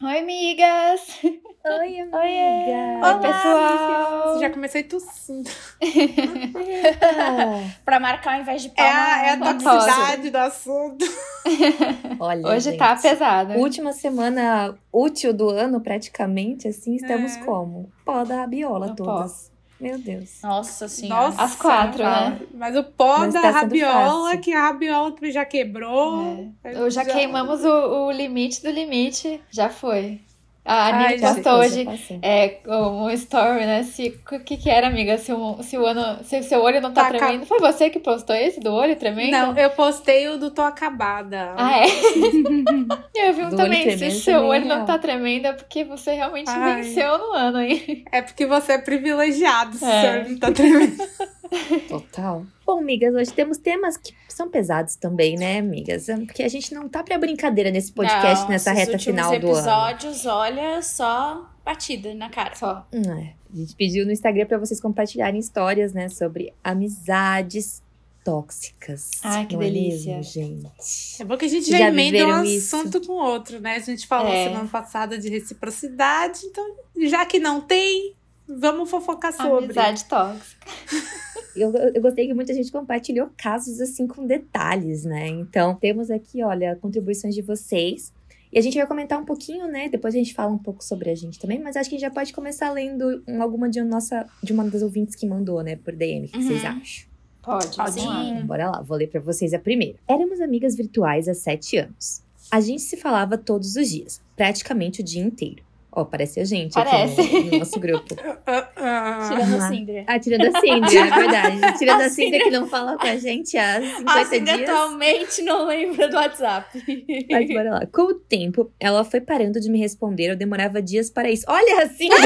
Oi, amigas! Oi, amiga! Oi, Olá, pessoal! Já comecei tossindo. pra marcar ao invés de É palma. a, é a uma toxicidade do assunto. Olha, Hoje gente, tá pesado. Última semana útil do ano, praticamente, assim, estamos É. como? Pó da rabiola todas. Meu Deus. Nossa senhora. Nossa, As quatro, né? Mas o pó Mas da tá sendo rabiola, que a rabiola já quebrou. Eu já queimamos o, o limite do limite. Já foi. A Ai, postou hoje passei. é, um story, né? Se, o que que era, amiga? Se o, se o ano, se o seu olho não tá, Tá ca- tremendo. Foi você que postou esse do olho tremendo? Não, eu postei o do Tô Acabada. Ah, é? eu vi um Do olho também. Se o tremendo seu é olho não tá tremendo, é porque você realmente Ai. venceu no ano, hein? É porque você é privilegiado, se É. o senhor não tá tremendo. Total. Bom, amigas, hoje temos temas que são pesados também, né, amigas? Porque a gente não tá pra brincadeira nesse podcast, Não, nessa reta final do ano. episódios, olha, só batida na cara. Só. É. A gente pediu no Instagram pra vocês compartilharem histórias, né, sobre amizades tóxicas. Ai, que é delícia. mesmo, gente? É bom que a gente Já já, emenda um viveram isso? assunto com o outro, né? A gente falou É. semana passada de reciprocidade, então, já que não tem, vamos fofocar sobre. Amizade tóxica. Eu, eu gostei que muita gente compartilhou casos assim com detalhes, né? Então, temos aqui, olha, contribuições de vocês. E a gente vai comentar um pouquinho, né? Depois a gente fala um pouco sobre a gente também, mas acho que a gente já pode começar lendo um- alguma de, nossa, de uma das ouvintes que mandou, né, por DM. O que vocês Uhum. acham? Pode, Pode lá. ir. Bora lá, vou ler pra vocês a primeira. Éramos amigas virtuais há sete anos. A gente se falava todos os dias, praticamente o dia inteiro. Ó, parece a gente Parece. aqui no, no nosso grupo. Ah, ah. Tirando Ah. a Cindra. Ah, tirando a Cindy, é verdade. Tirando a, A Cindy que não fala com a gente há 50 A dias. atualmente não lembra do WhatsApp. Mas bora lá. Com o tempo, ela foi parando de me responder, eu demorava dias para isso. Olha assim!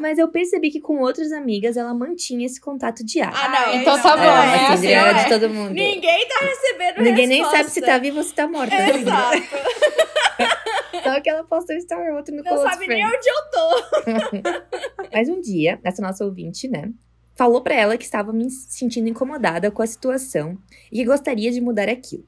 Mas eu percebi que com outras amigas ela mantinha esse contato diário. Ah, não. Então é tá bom, é, né? a assim, Cindy é de todo mundo. Ninguém tá recebendo Ninguém nem resposta. sabe se tá vivo ou se tá morta. Cindy. Exato. Só que ela postou um story ou outro no Não Close sabe Friends. nem onde eu tô. Mas um dia, essa nossa ouvinte, né, falou pra ela que estava me sentindo incomodada com a situação e que gostaria de mudar aquilo.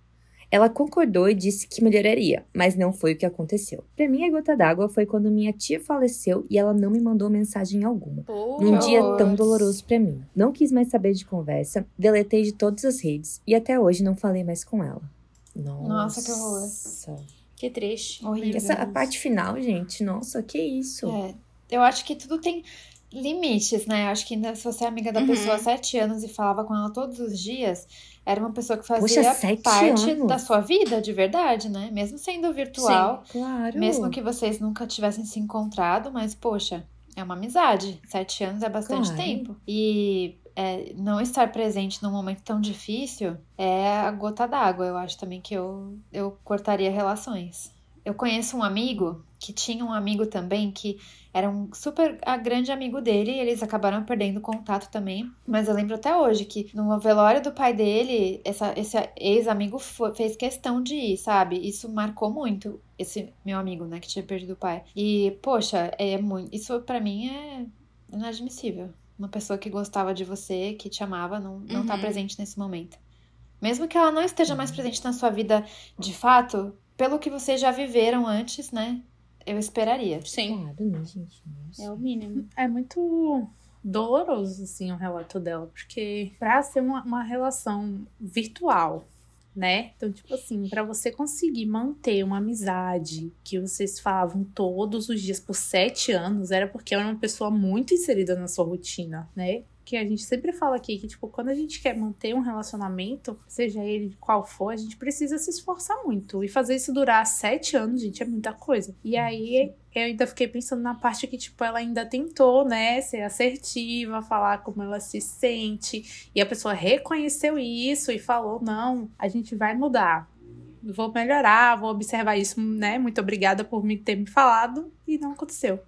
Ela concordou e disse que melhoraria, mas não foi o que aconteceu. Pra mim, a gota d'água foi quando minha tia faleceu e ela não me mandou mensagem alguma. Num Que dia tão doloroso pra mim. Não quis mais saber de conversa, deletei de todas as redes e até hoje não falei mais com ela. Nossa, Nossa, que horror. Que triste. Horrível. Essa a parte final, gente, nossa, que isso? É, eu acho que tudo tem limites, né? Eu acho que ainda se você é amiga da Uhum. pessoa há sete anos e falava com ela todos os dias, era uma pessoa que Poxa, fazia sete parte anos? da sua vida, de verdade, né? Mesmo sendo virtual, Claro. mesmo que vocês nunca tivessem se encontrado, mas poxa, é uma amizade. Sete anos é bastante Claro. tempo. E é, não estar presente num momento tão difícil é a gota d'água. Eu acho também que eu, eu cortaria relações. Eu conheço um amigo que tinha um amigo também que era um super a grande amigo dele e eles acabaram perdendo contato também. Mas eu lembro até hoje que no velório do pai dele, essa, esse ex-amigo fez questão de ir, sabe? Isso marcou muito esse meu amigo, né, que tinha perdido o pai. E, poxa, é muito. Isso pra mim é inadmissível. Uma pessoa que gostava de você, que te amava, não, não tá Uhum. presente nesse momento. Mesmo que ela não esteja mais presente na sua vida de fato, pelo que vocês já viveram antes, né? Eu esperaria. Sim. Claro, né, gente? Nossa. É o mínimo. É muito doloroso, assim, o relato dela, porque pra ser uma, uma relação virtual, né? Então, tipo assim, pra você conseguir manter uma amizade que vocês falavam todos os dias por sete anos, era porque era uma pessoa muito inserida na sua rotina, né? Que a gente sempre fala aqui que, tipo, quando a gente quer manter um relacionamento, seja ele qual for, a gente precisa se esforçar muito. E fazer isso durar sete anos, gente, é muita coisa. E aí eu ainda fiquei pensando na parte que, tipo, ela ainda tentou, né, ser assertiva, falar como ela se sente. E a pessoa reconheceu isso e falou: não, a gente vai mudar. Vou melhorar, vou observar isso, né? Muito obrigada por me ter me falado. E não aconteceu.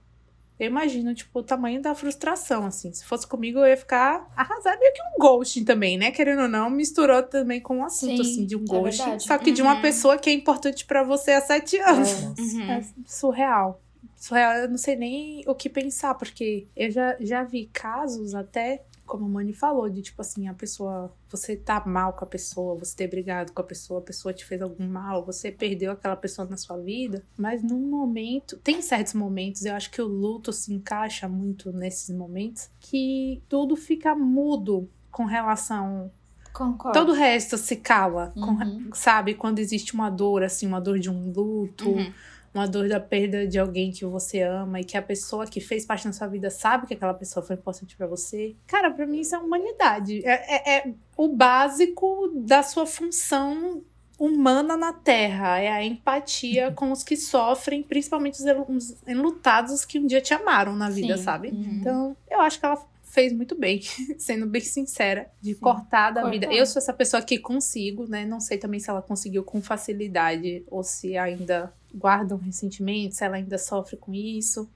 Eu imagino, tipo, o tamanho da frustração, assim. Se fosse comigo, eu ia ficar arrasada. Meio que um ghosting também, né? Querendo ou não, misturou também com um assunto, Sim, assim, de um é ghosting. Só que de uma Uhum. pessoa que é importante pra você há sete anos. Nossa. Uhum. É surreal. Surreal, eu não sei nem o que pensar, porque eu já, já vi casos até como a Mani falou, de tipo assim, a pessoa, você tá mal com a pessoa, você ter brigado com a pessoa, a pessoa te fez algum mal, você perdeu aquela pessoa na sua vida, mas num momento, tem certos momentos, eu acho que o luto se encaixa muito nesses momentos, que tudo fica mudo com relação Concordo. Todo o resto se cala, com- Uhum. sabe? Quando existe uma dor, assim, uma dor de um luto, Uhum. Uma dor da perda de alguém que você ama e que a pessoa que fez parte da sua vida sabe que aquela pessoa foi importante pra você. Cara, pra mim isso é humanidade. É, é- é o básico da sua função humana na Terra. É a empatia com os que sofrem, principalmente os enlutados os que um dia te amaram na vida, Sim. sabe? Uhum. Então, eu acho que ela fez muito bem, sendo bem sincera, de cortar da cortar. vida. Eu sou essa pessoa que consigo, né? Não sei também se ela conseguiu com facilidade ou se ainda guarda um ressentimento, se ela ainda sofre com isso.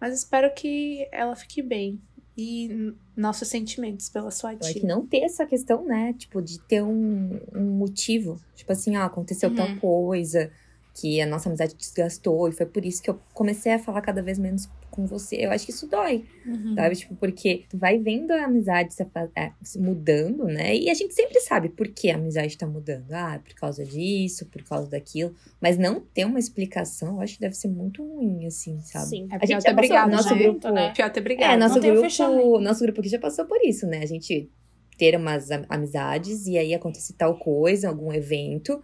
Mas espero que ela fique bem. E nossos sentimentos pela sua tia. que não ter essa questão, né? Tipo, de ter um, um motivo. Tipo assim, ah, aconteceu tal Uhum. coisa que a nossa amizade desgastou. E foi por isso que eu comecei a falar cada vez menos com você. Eu acho que isso dói, Uhum. sabe? Tipo, porque tu vai vendo a amizade se, é, se mudando, né? E a gente sempre sabe por que a amizade tá mudando. Ah, é por causa disso, por causa daquilo. Mas não ter uma explicação, eu acho que deve ser muito ruim, assim, sabe? Sim. É A gente ter já brigado, nosso né? grupo, né? Pior ter brigado. é, nosso grupo, nosso grupo aqui já passou por isso, né? A gente ter umas am- amizades e aí acontece tal coisa, algum evento,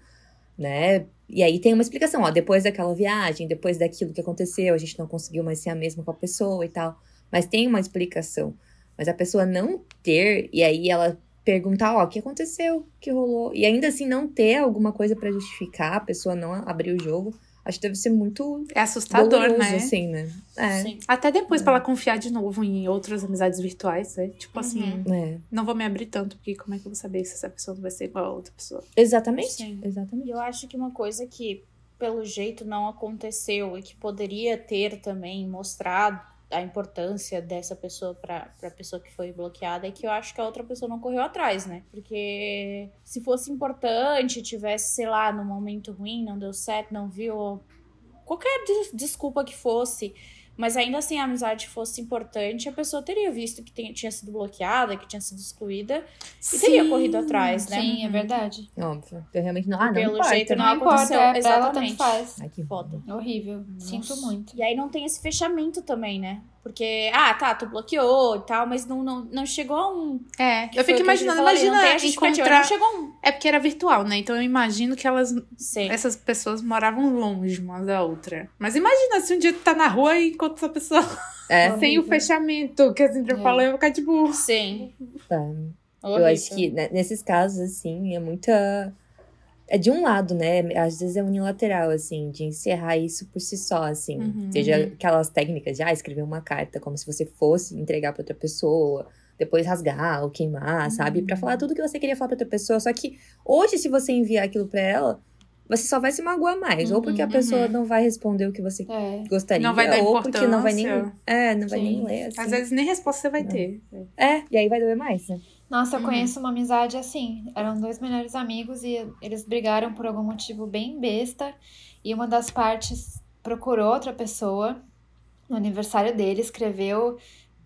né? E aí tem uma explicação, ó, depois daquela viagem, depois daquilo que aconteceu, a gente não conseguiu mais ser a mesma com a pessoa e tal. Mas tem uma explicação. Mas a pessoa não ter, e aí ela perguntar, ó, o que aconteceu? O que rolou? E ainda assim não ter alguma coisa pra justificar, a pessoa não abrir o jogo, acho que deve ser muito É assustador, doloroso, né? assim, né? É. Sim. Até depois, pra ela confiar de novo em outras amizades virtuais, né? Tipo assim, Uhum. É. não vou me abrir tanto, porque como é que eu vou saber se essa pessoa não vai ser igual a outra pessoa? Exatamente. Sim. Exatamente. E eu acho que uma coisa que, pelo jeito, não aconteceu e que poderia ter também mostrado a importância dessa pessoa para a pessoa que foi bloqueada é que eu acho que a outra pessoa não correu atrás, né? Porque se fosse importante, tivesse, sei lá, num momento ruim, não deu certo, não viu, qualquer des- desculpa que fosse, mas ainda assim a amizade fosse importante, a pessoa teria visto que tem- tinha sido bloqueada, que tinha sido excluída e teria corrido atrás, né? Sim, é verdade. Óbvio. Eu realmente não. Ah, não Pelo importa. jeito, Não, Não importa, aconteceu, é, pra ela exatamente. tanto faz. Ai, que Foda. Horrível. Sinto Nossa. muito. E aí não tem esse fechamento também, né? Porque, ah, tá, tu bloqueou e tal, mas não, não, não chegou a um. É, que eu fico imaginando, falou imagina encontrar. Não chegou a um. É porque era virtual, né? Então eu imagino que elas, Sim. essas pessoas moravam longe uma da outra. Mas imagina se um dia tu tá na rua e encontra essa pessoa É. sem o fechamento, que a Cintia É. falou, eu vou ficar tipo. Sim. tá. Eu acho que né, nesses casos, assim, é muita. É de um lado, né? Às vezes é unilateral, assim, de encerrar isso por si só, assim. Uhum. Seja aquelas técnicas de ah, escrever uma carta como se você fosse entregar pra outra pessoa, depois rasgar ou queimar, sabe? Pra falar tudo que você queria falar pra outra pessoa. Só que hoje, se você enviar aquilo pra ela, você só vai se magoar mais. ou porque a Uhum, pessoa uhum. não vai responder o que você É. gostaria, Não vai dar ou porque não vai nem. É, não vai Sim. nem ler. Assim. Às vezes nem resposta você vai Não. ter. É, e aí vai doer mais, né? Nossa, eu Uhum. conheço uma amizade assim. Eram dois melhores amigos e eles brigaram por algum motivo bem besta. E uma das partes procurou outra pessoa no aniversário dele, escreveu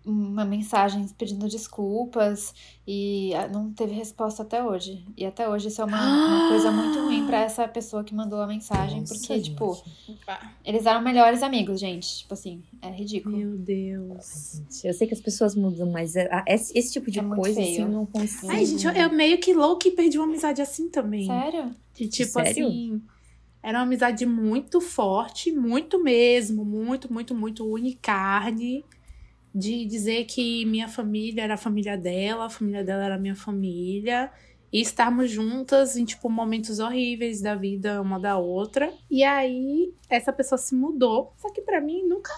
uma mensagem pedindo desculpas e ah, não teve resposta até hoje. E até hoje isso é uma, uma coisa muito ruim pra essa pessoa que mandou a mensagem, Nossa, porque, tipo, gente. Pá. eles eram melhores amigos, gente. Tipo assim, é ridículo. Meu Deus. Eu sei que as pessoas mudam, mas é- esse, esse tipo de É coisa, assim, eu não consigo. Ai, gente, eu, eu meio que louco e perdi uma amizade assim também. Sério? De tipo Sério? assim. Era uma amizade muito forte, muito mesmo, muito, muito, muito unicarne. De dizer que minha família era a família dela, a família dela era a minha família. E estarmos juntas em, tipo, momentos horríveis da vida uma da outra. E aí, essa pessoa se mudou. Só que pra mim, nunca.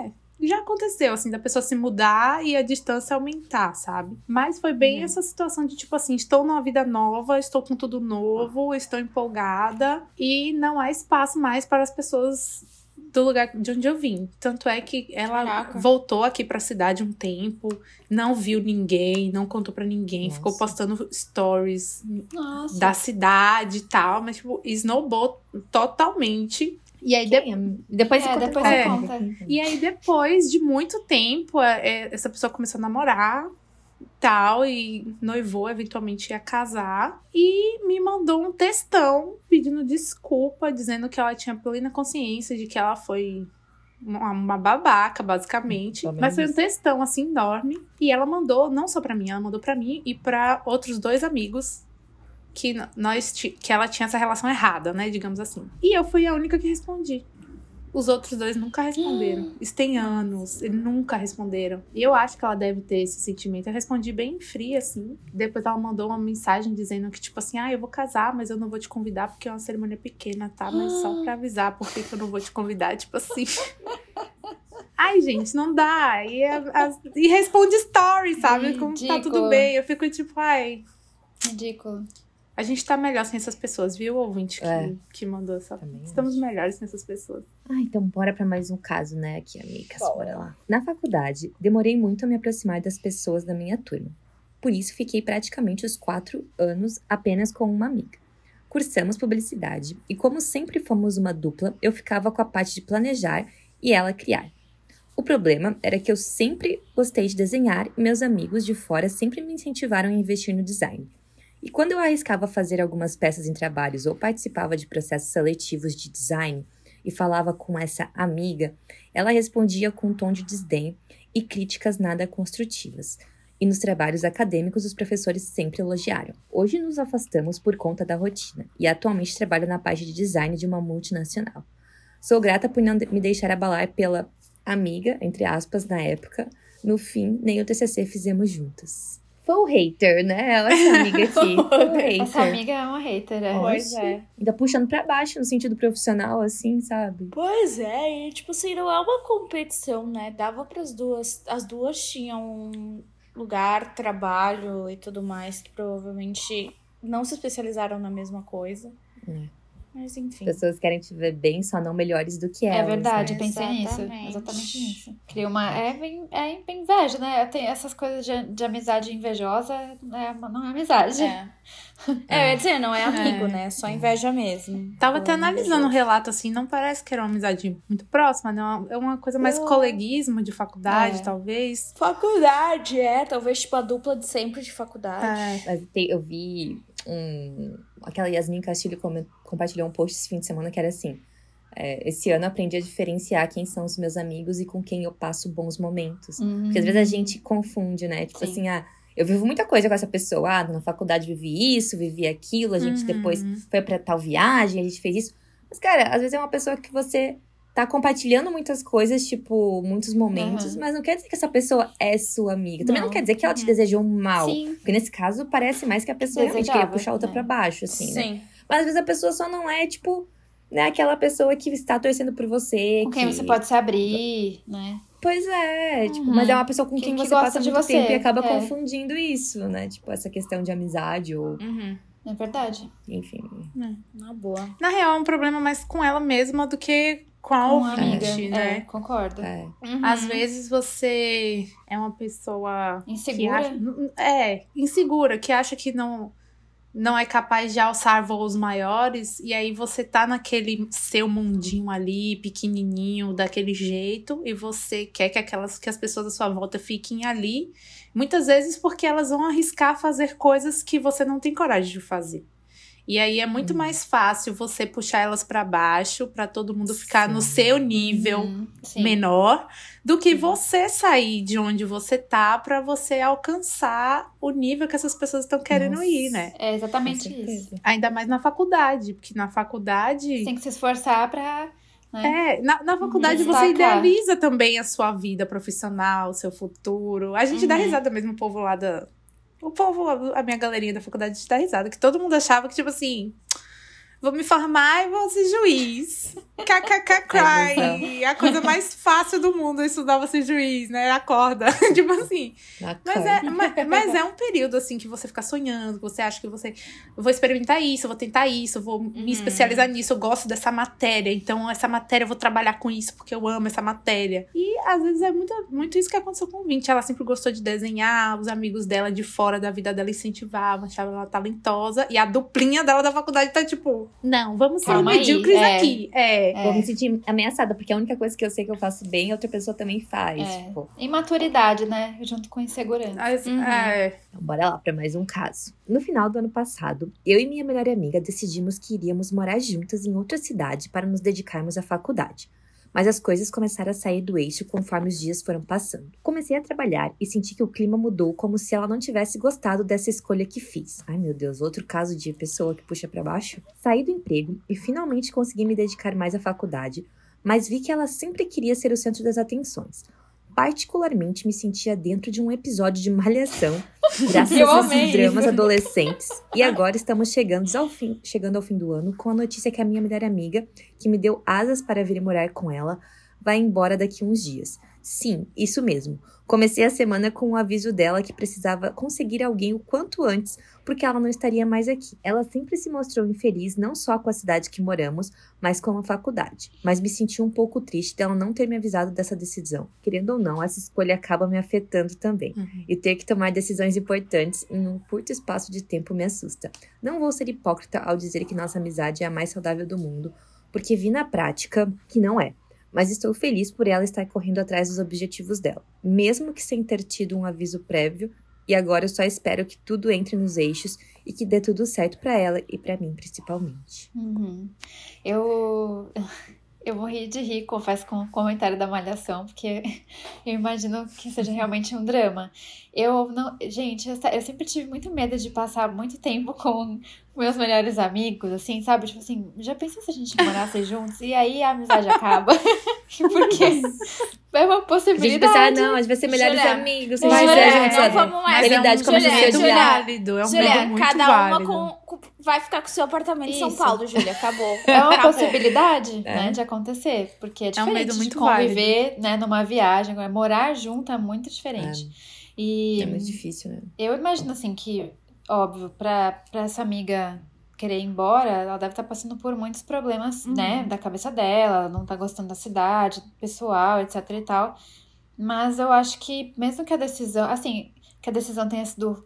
É, já aconteceu, assim, da pessoa se mudar e a distância aumentar, sabe? Mas foi bem Uhum. essa situação de, tipo assim, estou numa vida nova, estou com tudo novo, estou empolgada e não há espaço mais para as pessoas do lugar de onde eu vim. Tanto é que ela Caraca. voltou aqui pra cidade um tempo, não viu ninguém, não contou pra ninguém, Nossa. ficou postando stories Nossa. da cidade e tal, mas, tipo, snowball totalmente. E aí, de- Quem é? Depois É, você conta depois é. e aí, depois de muito tempo, é, essa pessoa começou a namorar. Tal, e noivou, eventualmente ia casar. E me mandou um textão pedindo desculpa, dizendo que ela tinha plena consciência de que ela foi uma, babaca, basicamente. Menos Mas foi um textão assim enorme. E ela mandou, não só pra mim, ela mandou pra mim e pra outros dois amigos que nós que ela tinha essa relação errada, né, digamos assim. E eu fui a única que respondi. Os outros dois nunca responderam. Isso tem anos, eles nunca responderam. E eu acho que ela deve ter esse sentimento. Eu respondi bem fria, assim. Depois ela mandou uma mensagem dizendo que, tipo assim, ah, eu vou casar, mas eu não vou te convidar porque é uma cerimônia pequena, tá? Mas só pra avisar por que eu não vou te convidar, tipo assim. Ai, gente, não dá. E, as- e responde story, sabe? Como tá tudo bem. Eu fico tipo, ai. Ridículo. A gente tá melhor sem essas pessoas, viu, ouvinte que, É. que mandou essa. Também Estamos melhores sem essas pessoas. Ah, então bora pra mais um caso, né, aqui, amigas. Bora. Bora lá. Na faculdade, demorei muito a me aproximar das pessoas da minha turma. Por isso, fiquei praticamente os quatro anos apenas com uma amiga. Cursamos publicidade e, como sempre fomos uma dupla, eu ficava com a parte de planejar e ela criar. O problema era que eu sempre gostei de desenhar e meus amigos de fora sempre me incentivaram a investir no design. E quando eu arriscava fazer algumas peças em trabalhos ou participava de processos seletivos de design e falava com essa amiga, ela respondia com um tom de desdém e críticas nada construtivas. E nos trabalhos acadêmicos, os professores sempre elogiaram. Hoje nos afastamos por conta da rotina e atualmente trabalho na parte de design de uma multinacional. Sou grata por não me deixar abalar pela amiga, entre aspas, na época. No fim, nem o TCC fizemos juntas. Full hater, né? Ela, essa amiga aqui. Full hater. Essa amiga é uma hater, é. Pois Oxe. é. Ainda puxando pra baixo no sentido profissional, assim, sabe? Pois é, e tipo assim, não é uma competição, né? Dava pras duas. As duas tinham um lugar, trabalho e tudo mais, que provavelmente não se especializaram na mesma coisa. É. Mas enfim. Pessoas querem te ver bem, só não melhores do que É elas. verdade, né? pensei nisso. Exatamente. Nisso. Cria uma. É, bem- é bem inveja, né? Tem essas coisas de, de amizade invejosa, é, não é amizade. É. É, eu ia dizer, não é amigo, É. né? Só inveja mesmo. Tava até analisando o invejoso. relato, assim, não parece que era uma amizade muito próxima, né? É uma coisa mais Eu- coleguismo de faculdade, É. talvez. Faculdade, é. Talvez, tipo, a dupla de sempre de faculdade. É. Mas tem- eu vi um. Aquela Yasmin Castilho compartilhou um post esse fim de semana que era assim. é, esse ano aprendi a diferenciar quem são os meus amigos e com quem eu passo bons momentos. Uhum. Porque às vezes a gente confunde, né? Tipo Sim. assim, ah, eu vivo muita coisa com essa pessoa. Ah, na faculdade vivi isso, vivi aquilo, a gente Uhum. depois foi pra tal viagem, a gente fez isso. Mas, cara, às vezes é uma pessoa que você tá compartilhando muitas coisas, tipo, muitos momentos, Uhum. mas não quer dizer que essa pessoa é sua amiga. Também não, Não. quer dizer que ela te Uhum. desejou um mal. Sim. Porque nesse caso parece mais que a pessoa realmente queria Desejava, puxar a outra né? pra baixo, assim, né? Sim. Mas às vezes a pessoa só não é, tipo, né, aquela pessoa que está torcendo por você. Com quem que- você pode se abrir, né? Pois é, tipo, Uhum. mas é uma pessoa com Que- quem que você gosta passa de muito você, tempo e acaba é. confundindo isso, né? Tipo, essa questão de amizade ou, Uhum. É verdade. enfim. Na boa. Na real, é um problema mais com ela mesma do que com a ouvinte, amiga. né? É, concordo. É. Uhum. Às vezes você é uma pessoa Insegura. acha, é insegura, que acha que não não é capaz de alçar voos maiores e aí você tá naquele seu mundinho ali pequenininho daquele jeito e você quer que aquelas que as pessoas à sua volta fiquem ali, muitas vezes porque elas vão arriscar fazer coisas que você não tem coragem de fazer. E aí é muito Hum. mais fácil você puxar elas pra baixo, pra todo mundo ficar no Sim. seu nível Uhum, menor do que Sim. você sair de onde você tá pra você alcançar o nível que essas pessoas estão querendo Nossa. ir, né? É exatamente isso. Ainda mais na faculdade, porque na faculdade. Tem que se esforçar pra. Né? É, na, na faculdade Uhum. você idealiza também a sua vida profissional, o seu futuro. A gente dá Uhum. risada mesmo, o povo lá da. O povo, a minha galerinha da faculdade, dá risada. Que todo mundo achava que, tipo assim. Vou me formar e vou ser juiz. KKK cry. A coisa mais fácil do é estudar você ser juiz, né? Acorda. tipo assim. Mas é, mas, mas é um período, assim, que você fica sonhando, que você acha que você. Eu vou experimentar isso, eu vou tentar isso, eu vou Uhum. me especializar nisso, eu gosto dessa matéria, então essa matéria eu vou trabalhar com isso porque eu amo essa matéria. E às vezes é muito, muito isso que aconteceu com o Vinte. Ela sempre gostou de desenhar, os amigos dela de fora da vida dela incentivavam, achavam ela talentosa, e a duplinha dela da faculdade tá tipo, não, vamos ser medíocres é. aqui. É. É. Vou me sentir ameaçada, porque a única coisa que eu sei que eu faço bem, outra pessoa também faz. É. Tipo. Imaturidade, né? Junto com insegurança. Uhum. É. Então, bora lá para mais um caso. No final do ano passado, eu e minha melhor amiga decidimos que iríamos morar juntas em outra cidade para nos dedicarmos à faculdade mas as coisas começaram a sair do eixo conforme os dias foram passando. Comecei a trabalhar e senti que o clima mudou como se ela não tivesse gostado dessa escolha que fiz. Ai meu Deus, outro caso de pessoa que puxa para baixo. Saí do emprego e finalmente consegui me dedicar mais à faculdade, mas vi que ela sempre queria ser o centro das atenções particularmente me sentia dentro de um episódio de Malhação, graças a esses dramas adolescentes. E agora estamos chegando ao, fim, chegando ao fim do ano com a notícia que a minha melhor amiga, que me deu asas para vir morar com ela, vai embora daqui uns dias. Sim, isso mesmo. Comecei a semana com o aviso dela que precisava conseguir alguém o quanto antes, porque ela não estaria mais aqui. Ela sempre se mostrou infeliz não só com a cidade que moramos, mas com a faculdade. Mas me senti um pouco triste dela não ter me avisado dessa decisão. Querendo ou não, essa escolha acaba me afetando também. Uhum. E ter que tomar decisões importantes em um curto espaço de tempo me assusta. Não vou ser hipócrita ao dizer que nossa amizade é a mais saudável do mundo, porque vi na prática que não é mas estou feliz por ela estar correndo atrás dos objetivos dela, mesmo que sem ter tido um aviso prévio, e agora eu só espero que tudo entre nos eixos e que dê tudo certo para ela e para mim, principalmente. Uhum. Eu eu morri de rir, confesso, com o comentário da Malhação, porque eu imagino que seja realmente um drama. Eu não. Gente, eu, eu, sempre tive muito medo de passar muito tempo com meus melhores amigos, assim, sabe? Tipo assim, já pensou se a gente morasse juntos e aí a amizade acaba? porque é uma possibilidade. A gente pensar, não, a gente vai ser melhores Julia, amigos, mas é, juntos, não, vamos mais. Realidade como Julia, Julia, válido, é um Julia, muito cada válido. uma com, com, vai ficar com o seu apartamento Isso. em São Paulo, Júlia, acabou. É uma acabou. possibilidade, é. né, de acontecer, porque é diferente é um medo muito de conviver, válido. né, numa viagem, morar junto é muito diferente. É. E é mais difícil, né? Eu imagino assim que, óbvio, pra, pra essa amiga querer ir embora, ela deve estar tá passando por muitos problemas, uhum. né, da cabeça dela, não tá gostando da cidade, pessoal, etc e tal. Mas eu acho que, mesmo que a decisão, assim, que a decisão tenha sido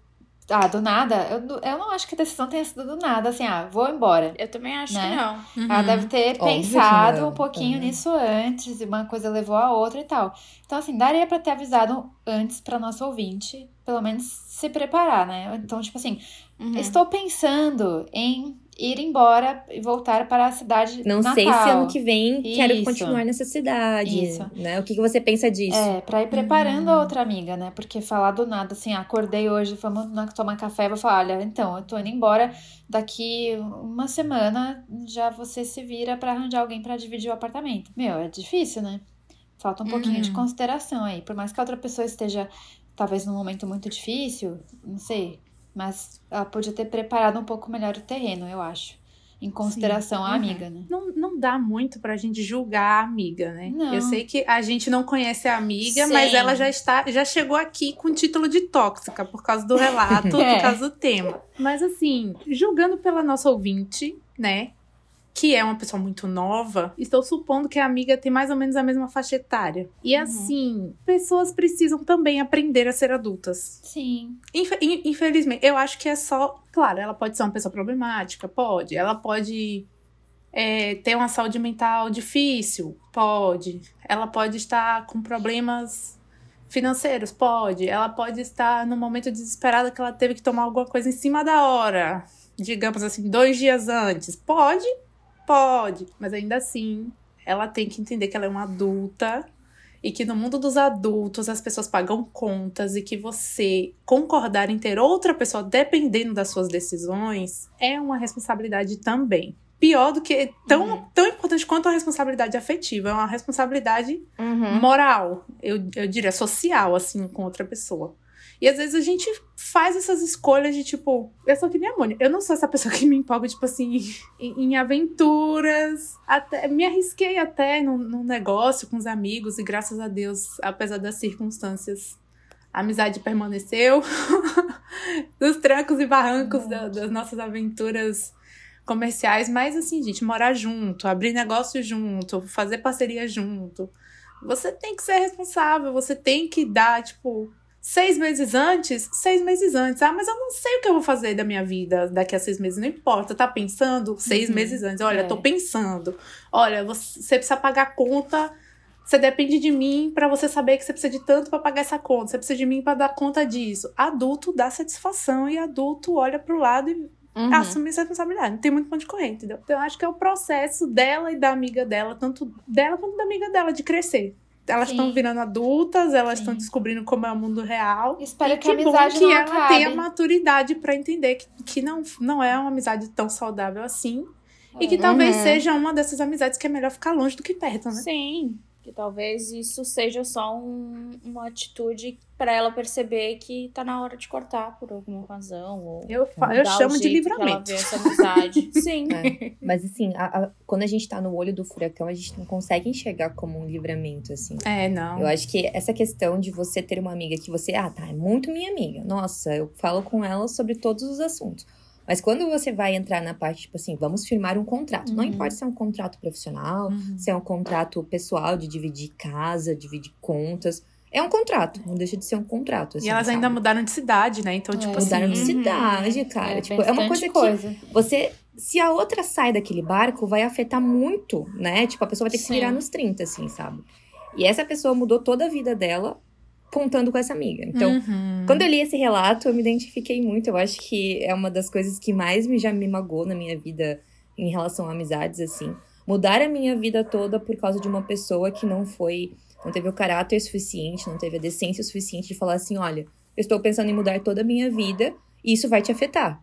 ah, do nada, eu, eu não acho que a decisão tenha sido do nada, assim, ah, vou embora. Eu também acho né? que não. Uhum. Ela deve ter Óbvio pensado um pouquinho uhum. nisso antes, e uma coisa levou a outra e tal. Então, assim, daria para ter avisado antes para nosso ouvinte, pelo menos se preparar, né? Então, tipo assim, uhum. estou pensando em ir embora e voltar para a cidade Não natal. sei se ano que vem Isso. quero continuar nessa cidade, Isso. né? O que, que você pensa disso? É, para ir preparando a outra amiga, né? Porque falar do nada, assim, acordei hoje, vamos tomar café, vou falar, olha, então, eu tô indo embora, daqui uma semana já você se vira para arranjar alguém para dividir o apartamento. Meu, é difícil, né? Falta um pouquinho de uhum. consideração aí. Por mais que a outra pessoa esteja, talvez, num momento muito difícil, não sei, mas ela podia ter preparado um pouco melhor o terreno, eu acho. Em consideração Sim. à uhum. amiga, né? Não, não dá muito pra gente julgar a amiga, né? Não. Eu sei que a gente não conhece a amiga, Sim. mas ela já está, já chegou aqui com o título de tóxica por causa do relato, é. por causa do tema. Mas assim, julgando pela nossa ouvinte, né? Que é uma pessoa muito nova, estou supondo que a amiga tem mais ou menos a mesma faixa etária. E uhum. assim, pessoas precisam também aprender a ser adultas. Sim. infelizmente, eu acho que é só. Claro, ela pode ser uma pessoa problemática, pode. Ela pode é, ter uma saúde mental difícil, pode. Ela pode estar com problemas financeiros, pode. Ela pode estar no momento desesperado que ela teve que tomar alguma coisa em cima da hora. Digamos assim, dois dias antes. Pode, Pode, mas ainda assim, ela tem que entender que ela é uma adulta e que no mundo dos adultos as pessoas pagam contas e que você concordar em ter outra pessoa dependendo das suas decisões é uma responsabilidade também. Pior do que. Tão, uhum. tão importante quanto a responsabilidade afetiva. É uma responsabilidade uhum. moral, eu, eu diria social, assim, com outra pessoa. E às vezes a gente faz essas escolhas de tipo, eu sou que nem a Mônica. Eu não sou essa pessoa que me empolga, tipo assim, em, em aventuras. Até, me arrisquei até num, num negócio com os amigos, e graças a Deus, apesar das circunstâncias, a amizade permaneceu. Dos trancos e barrancos da, das nossas aventuras comerciais, mas assim, gente, morar junto, abrir negócio junto, fazer parceria junto. Você tem que ser responsável, você tem que dar, tipo, Seis meses antes, seis meses antes. Ah, mas eu não sei o que eu vou fazer da minha vida daqui a seis meses. Não importa, tá pensando? Seis Uhum. meses antes. Olha, É. tô pensando. Olha, você, precisa pagar a conta. Você depende de mim pra você saber que você precisa de tanto pra pagar essa conta. Você precisa de mim pra dar conta disso. Adulto dá satisfação e adulto olha pro lado e Uhum. assumir essa responsabilidade. Não tem muito pra onde correr, entendeu? Então, eu acho que é o processo dela e da amiga dela, tanto dela quanto da amiga dela, de crescer. Elas estão virando adultas, elas estão descobrindo como é o mundo real. Espero e que a bom amizade que não ela acabe. tenha maturidade pra entender que, que não, não é uma amizade tão saudável assim. E que talvez Uhum. seja uma dessas amizades que é melhor ficar longe do que perto, né? Sim, que talvez isso seja só um- uma atitude pra ela perceber que tá na hora de cortar por alguma razão. Ou Eu, eu chamo de jeito que ela livramento. essa amizade. Sim. É. Mas assim, a- a- quando a gente tá no olho do furacão, a gente não consegue enxergar como um livramento, assim. É, não. Eu acho que essa questão de você ter uma amiga que você, ah, tá, é muito minha amiga. Nossa, eu falo com ela sobre todos os assuntos. Mas quando você vai entrar na parte, tipo assim, vamos firmar um contrato. Não Uhum. importa se é um contrato profissional, Uhum. se é um contrato pessoal de dividir casa, dividir contas. É um contrato, não deixa de ser um contrato. Assim, E elas ainda sabe? mudaram de cidade, né? Então, tipo É. mudaram de assim. cidade, cara. É, tipo, é uma bastante coisa que você. Se a outra sai daquele barco, vai afetar muito, né? Tipo, a pessoa vai ter que se Sim. virar nos 30, assim, sabe? E essa pessoa mudou toda a vida dela contando com essa amiga. Então, Uhum. quando eu li esse relato, eu me identifiquei muito. Eu acho que é uma das coisas que mais me, já me magoou na minha vida em relação a amizades, assim. Mudar a minha vida toda por causa de uma pessoa que não foi. Não teve o caráter suficiente, não teve a decência suficiente de falar assim: olha, eu estou pensando em mudar toda a minha vida e isso vai te afetar.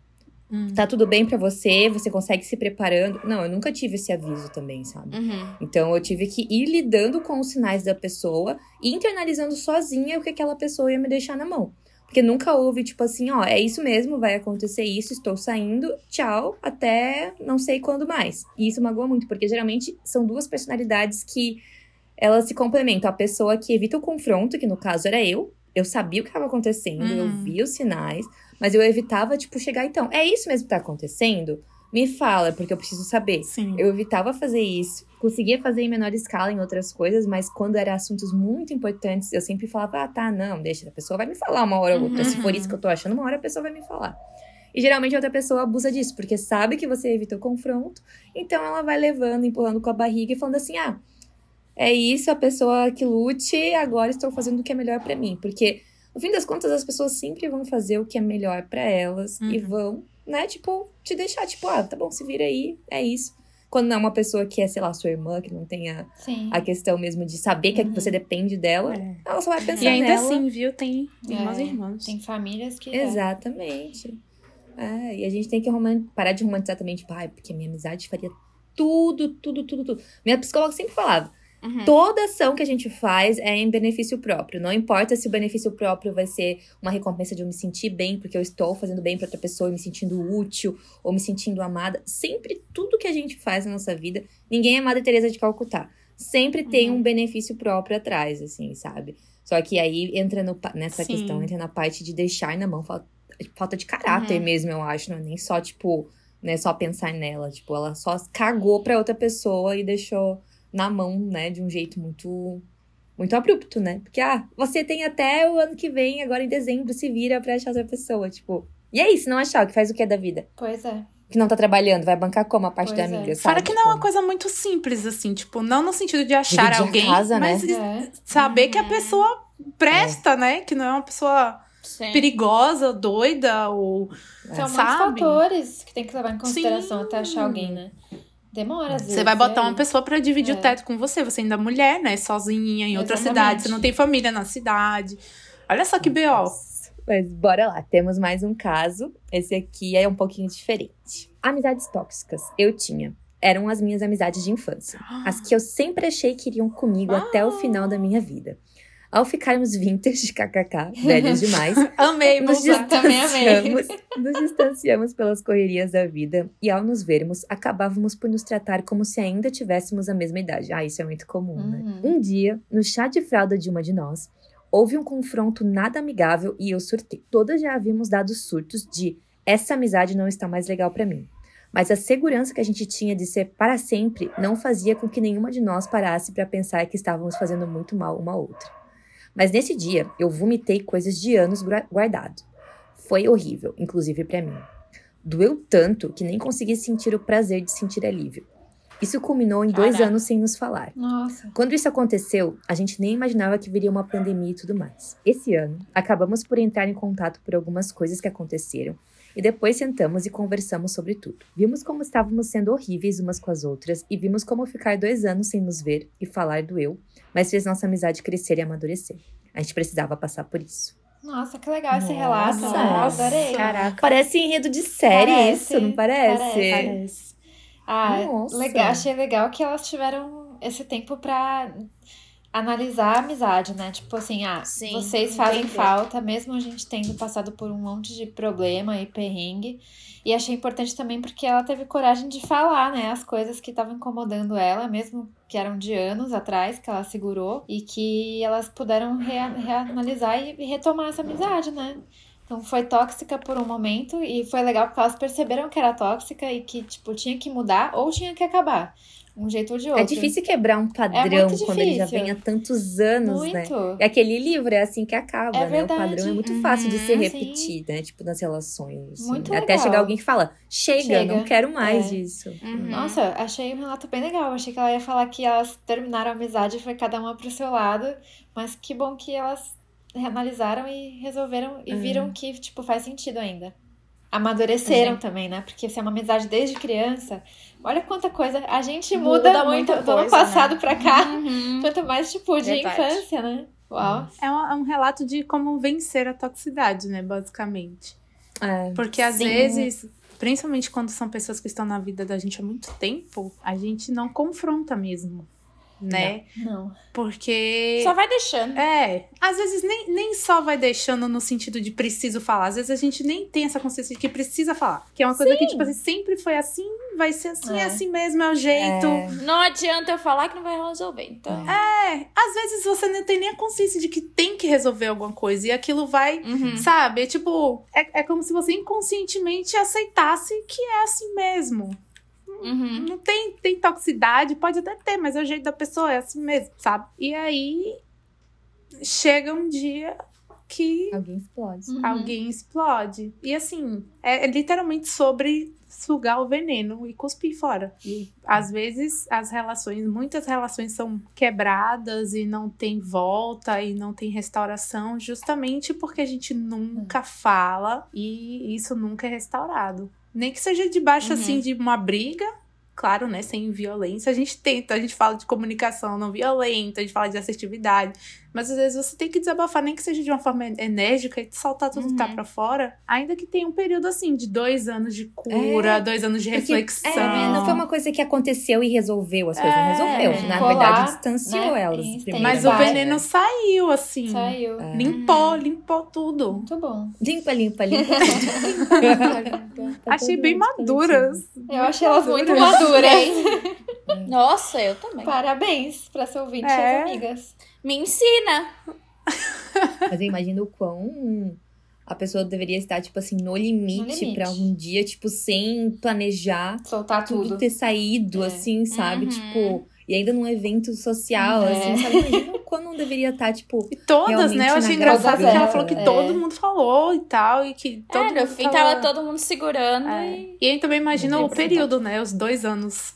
Hum. Tá tudo bem pra você, você consegue se preparando. Não, eu nunca tive esse aviso também, sabe? Uhum. Então eu tive que ir lidando com os sinais da pessoa e internalizando sozinha o que aquela pessoa ia me deixar na mão. Porque nunca houve, tipo assim, ó, é isso mesmo, vai acontecer isso, estou saindo, tchau, até não sei quando mais. E isso magoa muito, porque geralmente são duas personalidades que elas se complementam. A pessoa que evita o confronto, que no caso era eu, eu sabia o que estava acontecendo, eu Uhum. via os sinais, mas eu evitava, tipo, chegar, então, é isso mesmo que tá acontecendo? Me fala, porque eu preciso saber. Sim. Eu evitava fazer isso. Conseguia fazer em menor escala em outras coisas, mas quando eram assuntos muito importantes, eu sempre falava: ah, tá, não, deixa, a pessoa vai me falar uma hora ou outra. Se for Uhum. isso que eu tô achando, uma hora a pessoa vai me falar. E geralmente a outra pessoa abusa disso, porque sabe que você evita o confronto, então ela vai levando, empurrando com a barriga e falando assim: ah, é isso, a pessoa que lute, agora estou fazendo o que é melhor pra mim. Porque, no fim das contas, as pessoas sempre vão fazer o que é melhor pra elas e Uhum. vão, né, tipo, te deixar, tipo, ah, tá bom, se vira aí, é isso. Quando não é uma pessoa que é, sei lá, sua irmã, que não tenha Sim. a questão mesmo de saber que Uhum. você depende dela, É. ela só vai pensar E ainda nela. assim, viu? Tem irmãos É, e irmãos. Tem famílias que. é. Exatamente. É, e a gente tem que parar de romantizar também, tipo, ai, porque minha amizade faria tudo, tudo, tudo, tudo. Minha psicóloga sempre falava, Uhum. toda ação que a gente faz é em benefício próprio. Não importa se o benefício próprio vai ser uma recompensa de eu me sentir bem, porque eu estou fazendo bem para outra pessoa me sentindo útil, ou me sentindo amada. Sempre, tudo que a gente faz na nossa vida, ninguém é Madre Teresa de Calcutá. Sempre tem Uhum. um benefício próprio atrás, assim, sabe? Só que aí entra no nessa Sim. questão, entra na parte de deixar na mão, falta, falta de caráter Uhum. mesmo, eu acho. Não é nem só, tipo, né, só pensar nela. Tipo, ela só cagou pra outra pessoa e deixou na mão, né, de um jeito muito muito abrupto, né? Porque ah, você tem até o ano que vem, agora em dezembro, se vira pra achar outra pessoa, tipo. E é isso, não achar, o que faz o que é da vida? Pois é. Que não tá trabalhando, vai bancar como a parte Pois da é. amiga, sabe? Fora que não é uma Tipo, coisa muito simples, assim, tipo, não no sentido de achar Dividir a alguém, casa, né? mas de É. saber que a Uhum. pessoa presta, né? Que não é uma pessoa Sim. perigosa, doida, ou. São muitos fatores que tem que levar em consideração Sim. até achar alguém, né? Demora, às vezes. Você vai botar e uma pessoa pra dividir É. o teto com você. Você ainda é mulher, né? Sozinha em outra Exatamente. cidade. Você não tem família na cidade. Olha só que B.O. Mas bora lá, temos mais um caso. Esse aqui é um pouquinho diferente. Amizades tóxicas. Eu tinha. Eram as minhas amizades de infância. As que eu sempre achei que iriam comigo até o final da minha vida. Ao ficarmos vintage, kkk, velhos demais, Amei, nos distanciamos, nos distanciamos pelas correrias da vida e ao nos vermos, acabávamos por nos tratar como se ainda tivéssemos a mesma idade. Ah, isso é muito comum, né? Uhum. Um dia, no chá de fralda de uma de nós, houve um confronto nada amigável e eu surtei. Todas já havíamos dado surtos de essa amizade não está mais legal pra mim. Mas a segurança que a gente tinha de ser para sempre não fazia com que nenhuma de nós parasse pra pensar que estávamos fazendo muito mal uma à outra. Mas nesse dia, eu vomitei coisas de anos guardado. Foi horrível, inclusive para mim. Doeu tanto que nem consegui sentir o prazer de sentir alívio. Isso culminou em Caraca. dois anos sem nos falar. Nossa. Quando isso aconteceu, a gente nem imaginava que viria uma pandemia e tudo mais. Esse ano, acabamos por entrar em contato por algumas coisas que aconteceram e depois sentamos e conversamos sobre tudo. Vimos como estávamos sendo horríveis umas com as outras e vimos como ficar dois anos sem nos ver e falar do eu, mas fez nossa amizade crescer e amadurecer. A gente precisava passar por isso. Nossa, que legal esse relato. Nossa, nossa. adorei. Caraca. Parece enredo de série parece, isso, não parece? Parece. parece. Ah, nossa. legal, achei legal que elas tiveram esse tempo para analisar a amizade, né? Tipo assim, ah, Sim, vocês fazem falta, mesmo a gente tendo passado por um monte de problema e perrengue. E achei importante também porque ela teve coragem de falar, né, as coisas que estavam incomodando ela, mesmo que eram de anos atrás que ela segurou, e que elas puderam rea reanalisar e retomar essa amizade, né? Então foi tóxica por um momento e foi legal porque elas perceberam que era tóxica e que, tipo, tinha que mudar ou tinha que acabar um jeito ou de é outro. É difícil quebrar um padrão é quando ele já vem há tantos anos, né? muito. né? E aquele livro é assim que acaba, é né? Verdade. O padrão é muito fácil de ser uhum, repetido, né? Tipo, nas relações. Assim. Muito Até legal. chegar alguém que fala, chega, chega. não quero mais é. disso. Uhum. Nossa, achei um relato bem legal. Achei que ela ia falar que elas terminaram a amizade, foi cada uma pro seu lado. Mas que bom que elas reanalisaram e resolveram e uhum. viram que, tipo, faz sentido ainda amadureceram também, né? Porque se é uma amizade desde criança, olha quanta coisa. A gente muda, muda muito do ano passado né? pra cá. Uhum. Quanto mais, tipo, de Verdade. infância, né? Uau. É um, é um, relato de como vencer a toxicidade, né? Basicamente. É, Porque às sim. vezes, principalmente quando são pessoas que estão na vida da gente há muito tempo, a gente não confronta mesmo né? Não. Porque. Só vai deixando. É. Às vezes nem, nem só vai deixando no sentido de preciso falar. Às vezes a gente nem tem essa consciência de que precisa falar. Que é uma coisa Sim. que, tipo assim, sempre foi assim, vai ser assim, é, é assim mesmo, é o jeito. É. Não adianta eu falar que não vai resolver, então. É. Às vezes você não tem nem a consciência de que tem que resolver alguma coisa. E aquilo vai, uhum. sabe? É tipo. É, é como se você inconscientemente aceitasse que é assim mesmo. Uhum. Não tem, tem toxicidade, pode até ter, mas é o jeito da pessoa, é assim mesmo, sabe? E aí chega um dia que. Alguém explode. Uhum. Alguém explode. E assim, é, é, literalmente sobre sugar o veneno e cuspir fora. E às vezes as relações, muitas relações são quebradas e não tem volta e não tem restauração, justamente porque a gente nunca uhum. fala e isso nunca é restaurado. Nem que seja debaixo, uhum. assim, de uma briga, claro, né, sem violência. A gente tenta, a gente fala de comunicação não violenta, a gente fala de assertividade, mas às vezes você tem que desabafar, nem que seja de uma forma enérgica e soltar tudo uhum. que tá uhum. pra fora, ainda que tenha um período assim, de dois anos de cura, é, dois anos de reflexão. É, não foi uma coisa que aconteceu e resolveu as coisas, é, não resolveu. Na colar, verdade, distanciou né? elas. Mas o veneno saiu, assim. Saiu. É. Limpou, limpou tudo. Muito bom. Limpa, limpa, limpa. achei bem maduras. Eu achei elas muito maduras. Nossa, eu também. Parabéns para seu ouvinte e é. amigas. Me ensina. Mas eu imagino o quão a pessoa deveria estar, tipo assim, no limite, limite. para um dia, tipo, sem planejar. Soltar tudo. Tudo ter saído, é. assim, sabe? Uhum. Tipo, e ainda num evento social, é. assim, sabe? Imagina quando não deveria estar, tipo. E todas, né? Eu achei engraçado que ela falou que é. todo mundo falou e tal, e que todo é, mundo. No fim, tava todo mundo segurando. É. E... e aí também imagina o período, né? Os dois anos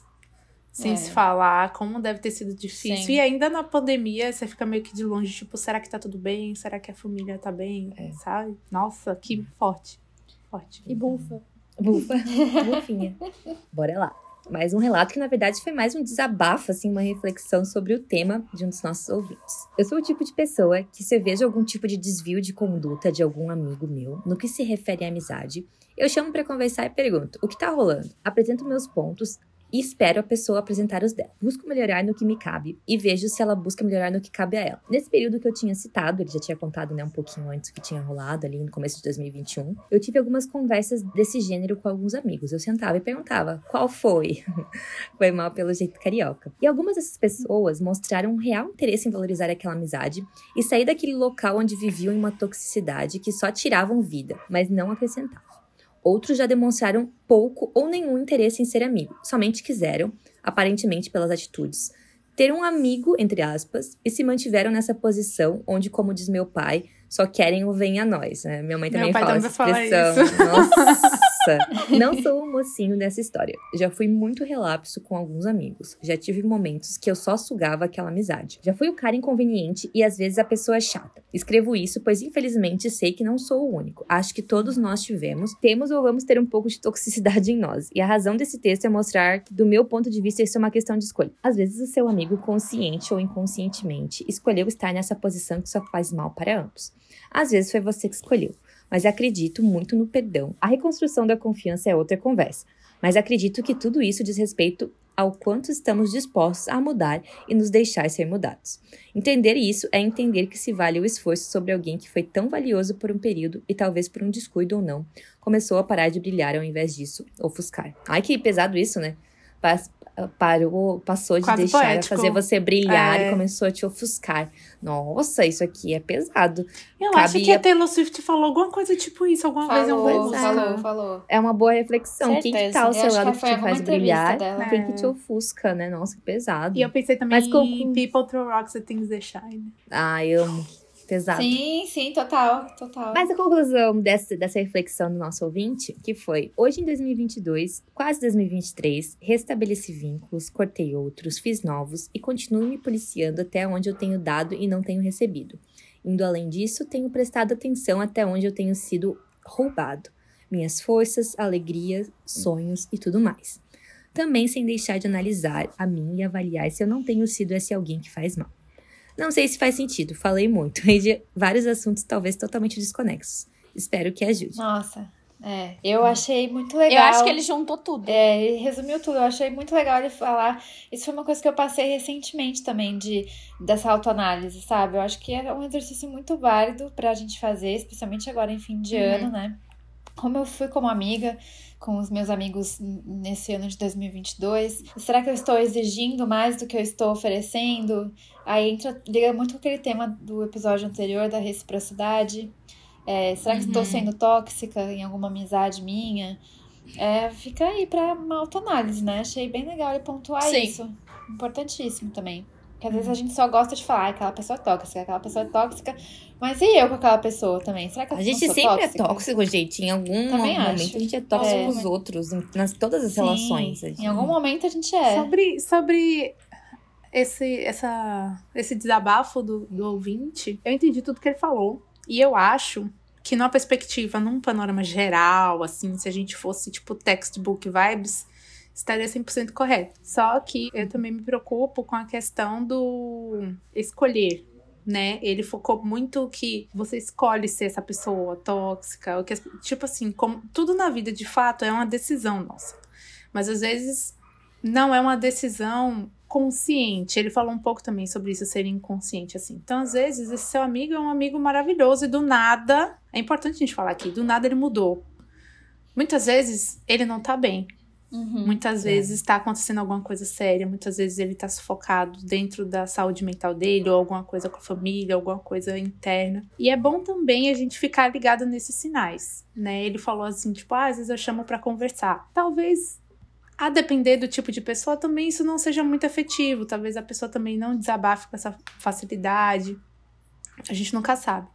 sem é. se falar, como deve ter sido difícil. Sim. E ainda na pandemia, você fica meio que de longe, tipo, será que tá tudo bem? Será que a família tá bem? É. Sabe? Nossa, que forte. Forte. E bufa. Bufa. Bufinha. Bora lá. Mais um relato que, na verdade, foi mais um desabafo, assim, uma reflexão sobre o tema de um dos nossos ouvintes. Eu sou o tipo de pessoa que, se eu vejo algum tipo de desvio de conduta de algum amigo meu, no que se refere à amizade, eu chamo para conversar e pergunto: o que tá rolando? Apresento meus pontos, e espero a pessoa apresentar os dela. Busco melhorar no que me cabe e vejo se ela busca melhorar no que cabe a ela. Nesse período que eu tinha citado, ele já tinha contado né, um pouquinho antes que tinha rolado ali no começo de 2021, eu tive algumas conversas desse gênero com alguns amigos. Eu sentava e perguntava qual foi. foi mal pelo jeito carioca. E algumas dessas pessoas mostraram um real interesse em valorizar aquela amizade e sair daquele local onde viviam em uma toxicidade que só tiravam vida, mas não acrescentavam. Outros já demonstraram pouco ou nenhum interesse em ser amigo, somente quiseram, aparentemente pelas atitudes, ter um amigo, entre aspas, e se mantiveram nessa posição onde, como diz meu pai, só querem o vem a nós, né? Minha mãe também Meu fala essa expressão. isso. Nossa! Não sou o mocinho dessa história. Já fui muito relapso com alguns amigos. Já tive momentos que eu só sugava aquela amizade. Já fui o cara inconveniente e às vezes a pessoa chata. Escrevo isso pois infelizmente sei que não sou o único. Acho que todos nós tivemos, temos ou vamos ter um pouco de toxicidade em nós. E a razão desse texto é mostrar que, do meu ponto de vista, isso é uma questão de escolha. Às vezes o seu amigo, consciente ou inconscientemente, escolheu estar nessa posição que só faz mal para ambos. Às vezes foi você que escolheu, mas acredito muito no perdão. A reconstrução da confiança é outra conversa, mas acredito que tudo isso diz respeito ao quanto estamos dispostos a mudar e nos deixar ser mudados. Entender isso é entender que se vale o esforço sobre alguém que foi tão valioso por um período e talvez por um descuido ou não, começou a parar de brilhar ao invés disso, ofuscar. Ai, que pesado isso, né? Pas- parou, passou de Quase deixar poético. fazer você brilhar É. e começou a te ofuscar. Nossa, isso aqui é pesado. Eu Cabe acho que a Taylor Swift falou alguma coisa tipo isso alguma vez em algum Falou, música. falou, falou. É uma boa reflexão. Quem que tá ao Eu seu lado que que te faz brilhar? dela. Quem que É. te ofusca, né? Nossa, que pesado. E eu pensei também Mas com- People Throw Rocks at Things That Shine. Ai, amo. Pesado. Sim, sim, total, total. Mas a conclusão dessa, dessa reflexão do nosso ouvinte, que foi: hoje em 2022, quase 2023, restabeleci vínculos, cortei outros, fiz novos e continuo me policiando até onde eu tenho dado e não tenho recebido. Indo além disso, tenho prestado atenção até onde eu tenho sido roubado. Minhas forças, alegrias, sonhos e tudo mais. Também sem deixar de analisar a mim e avaliar se eu não tenho sido esse alguém que faz mal. Não sei se faz sentido, falei muito, e de vários assuntos talvez totalmente desconexos. Espero que ajude. Nossa, é. Eu achei muito legal. Eu acho que ele juntou tudo. É, ele resumiu tudo. Eu achei muito legal ele falar. Isso foi uma coisa que eu passei recentemente também, de, dessa autoanálise, sabe? Eu acho que é um exercício muito válido pra gente fazer, especialmente agora em fim de Uhum. ano, né? Como eu fui como amiga com os meus amigos nesse ano de 2022, será que eu estou exigindo mais do que eu estou oferecendo? Aí entra, liga muito com aquele tema do episódio anterior da reciprocidade. É, será que estou Uhum. sendo tóxica em alguma amizade minha? É, fica aí pra uma autoanálise, né? Achei bem legal ele pontuar Sim. isso. Importantíssimo também. Porque às vezes a gente só gosta de falar, "Ah, aquela pessoa é tóxica, aquela pessoa é tóxica. Mas e eu com aquela pessoa também? Será que eu A gente sou sempre tóxica? é tóxico, gente. Em algum Também momento acho. a gente é tóxico É. com os outros, em nas todas as Sim, relações. Gente- Em algum momento a gente é. Sobre, sobre esse, essa, esse desabafo do, do ouvinte, eu entendi tudo que ele falou. E eu acho que numa perspectiva, num panorama geral, assim, se a gente fosse tipo textbook vibes, estaria 100% correto. Só que eu também me preocupo com a questão do escolher. Né? Ele focou muito que você escolhe ser essa pessoa tóxica, que, tipo assim, como tudo na vida de fato é uma decisão nossa. Mas às vezes não é uma decisão consciente. Ele falou um pouco também sobre isso ser inconsciente, assim. Então, às vezes, esse seu amigo é um amigo maravilhoso e do nada, é importante a gente falar aqui, do nada ele mudou. Muitas vezes ele não tá bem. Uhum. Muitas É. vezes está acontecendo alguma coisa séria, muitas vezes ele está sufocado dentro da saúde mental dele, ou alguma coisa com a família, alguma coisa interna. E é bom também a gente ficar ligado nesses sinais, né? Ele falou assim, tipo, ah, às vezes eu chamo para conversar. Talvez, a depender do tipo de pessoa, também isso não seja muito efetivo. Talvez a pessoa também não desabafe com essa facilidade. A gente nunca sabe.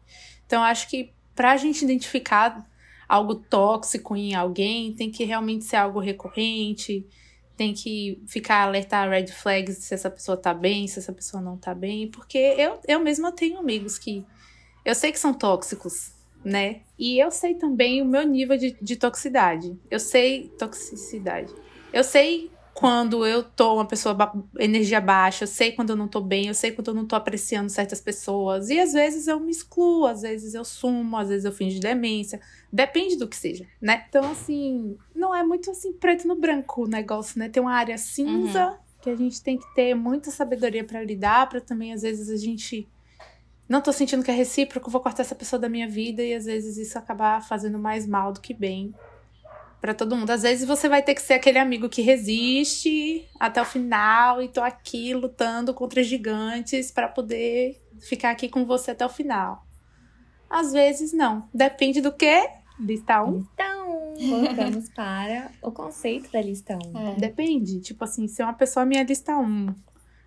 Então, eu acho que pra gente identificar algo tóxico em alguém, tem que realmente ser algo recorrente, tem que ficar alertar red flags se essa pessoa tá bem, se essa pessoa não tá bem, porque eu, eu mesma tenho amigos que eu sei que são tóxicos, né? E eu sei também o meu nível de, de toxicidade. Eu sei toxicidade. Eu sei quando eu tô uma pessoa ba energia baixa, eu sei quando eu não tô bem, eu sei quando eu não tô apreciando certas pessoas. E às vezes eu me excluo, às vezes eu sumo, às vezes eu finjo demência. Depende do que seja, né? Então, assim, não é muito assim preto no branco o negócio, né? Tem uma área cinza que a gente tem que ter muita sabedoria pra lidar, pra também, às vezes, a gente. Não tô sentindo que é recíproco, vou cortar essa pessoa da minha vida e às vezes isso acabar fazendo mais mal do que bem Pra todo mundo. Às vezes você vai ter que ser aquele amigo que resiste até o final e tô aqui lutando contra gigantes pra poder ficar aqui com você até o final. Às vezes não. Depende do que? Lista 1. Então, voltamos para o conceito da lista 1. É. Depende. Tipo assim, se uma pessoa é minha lista 1,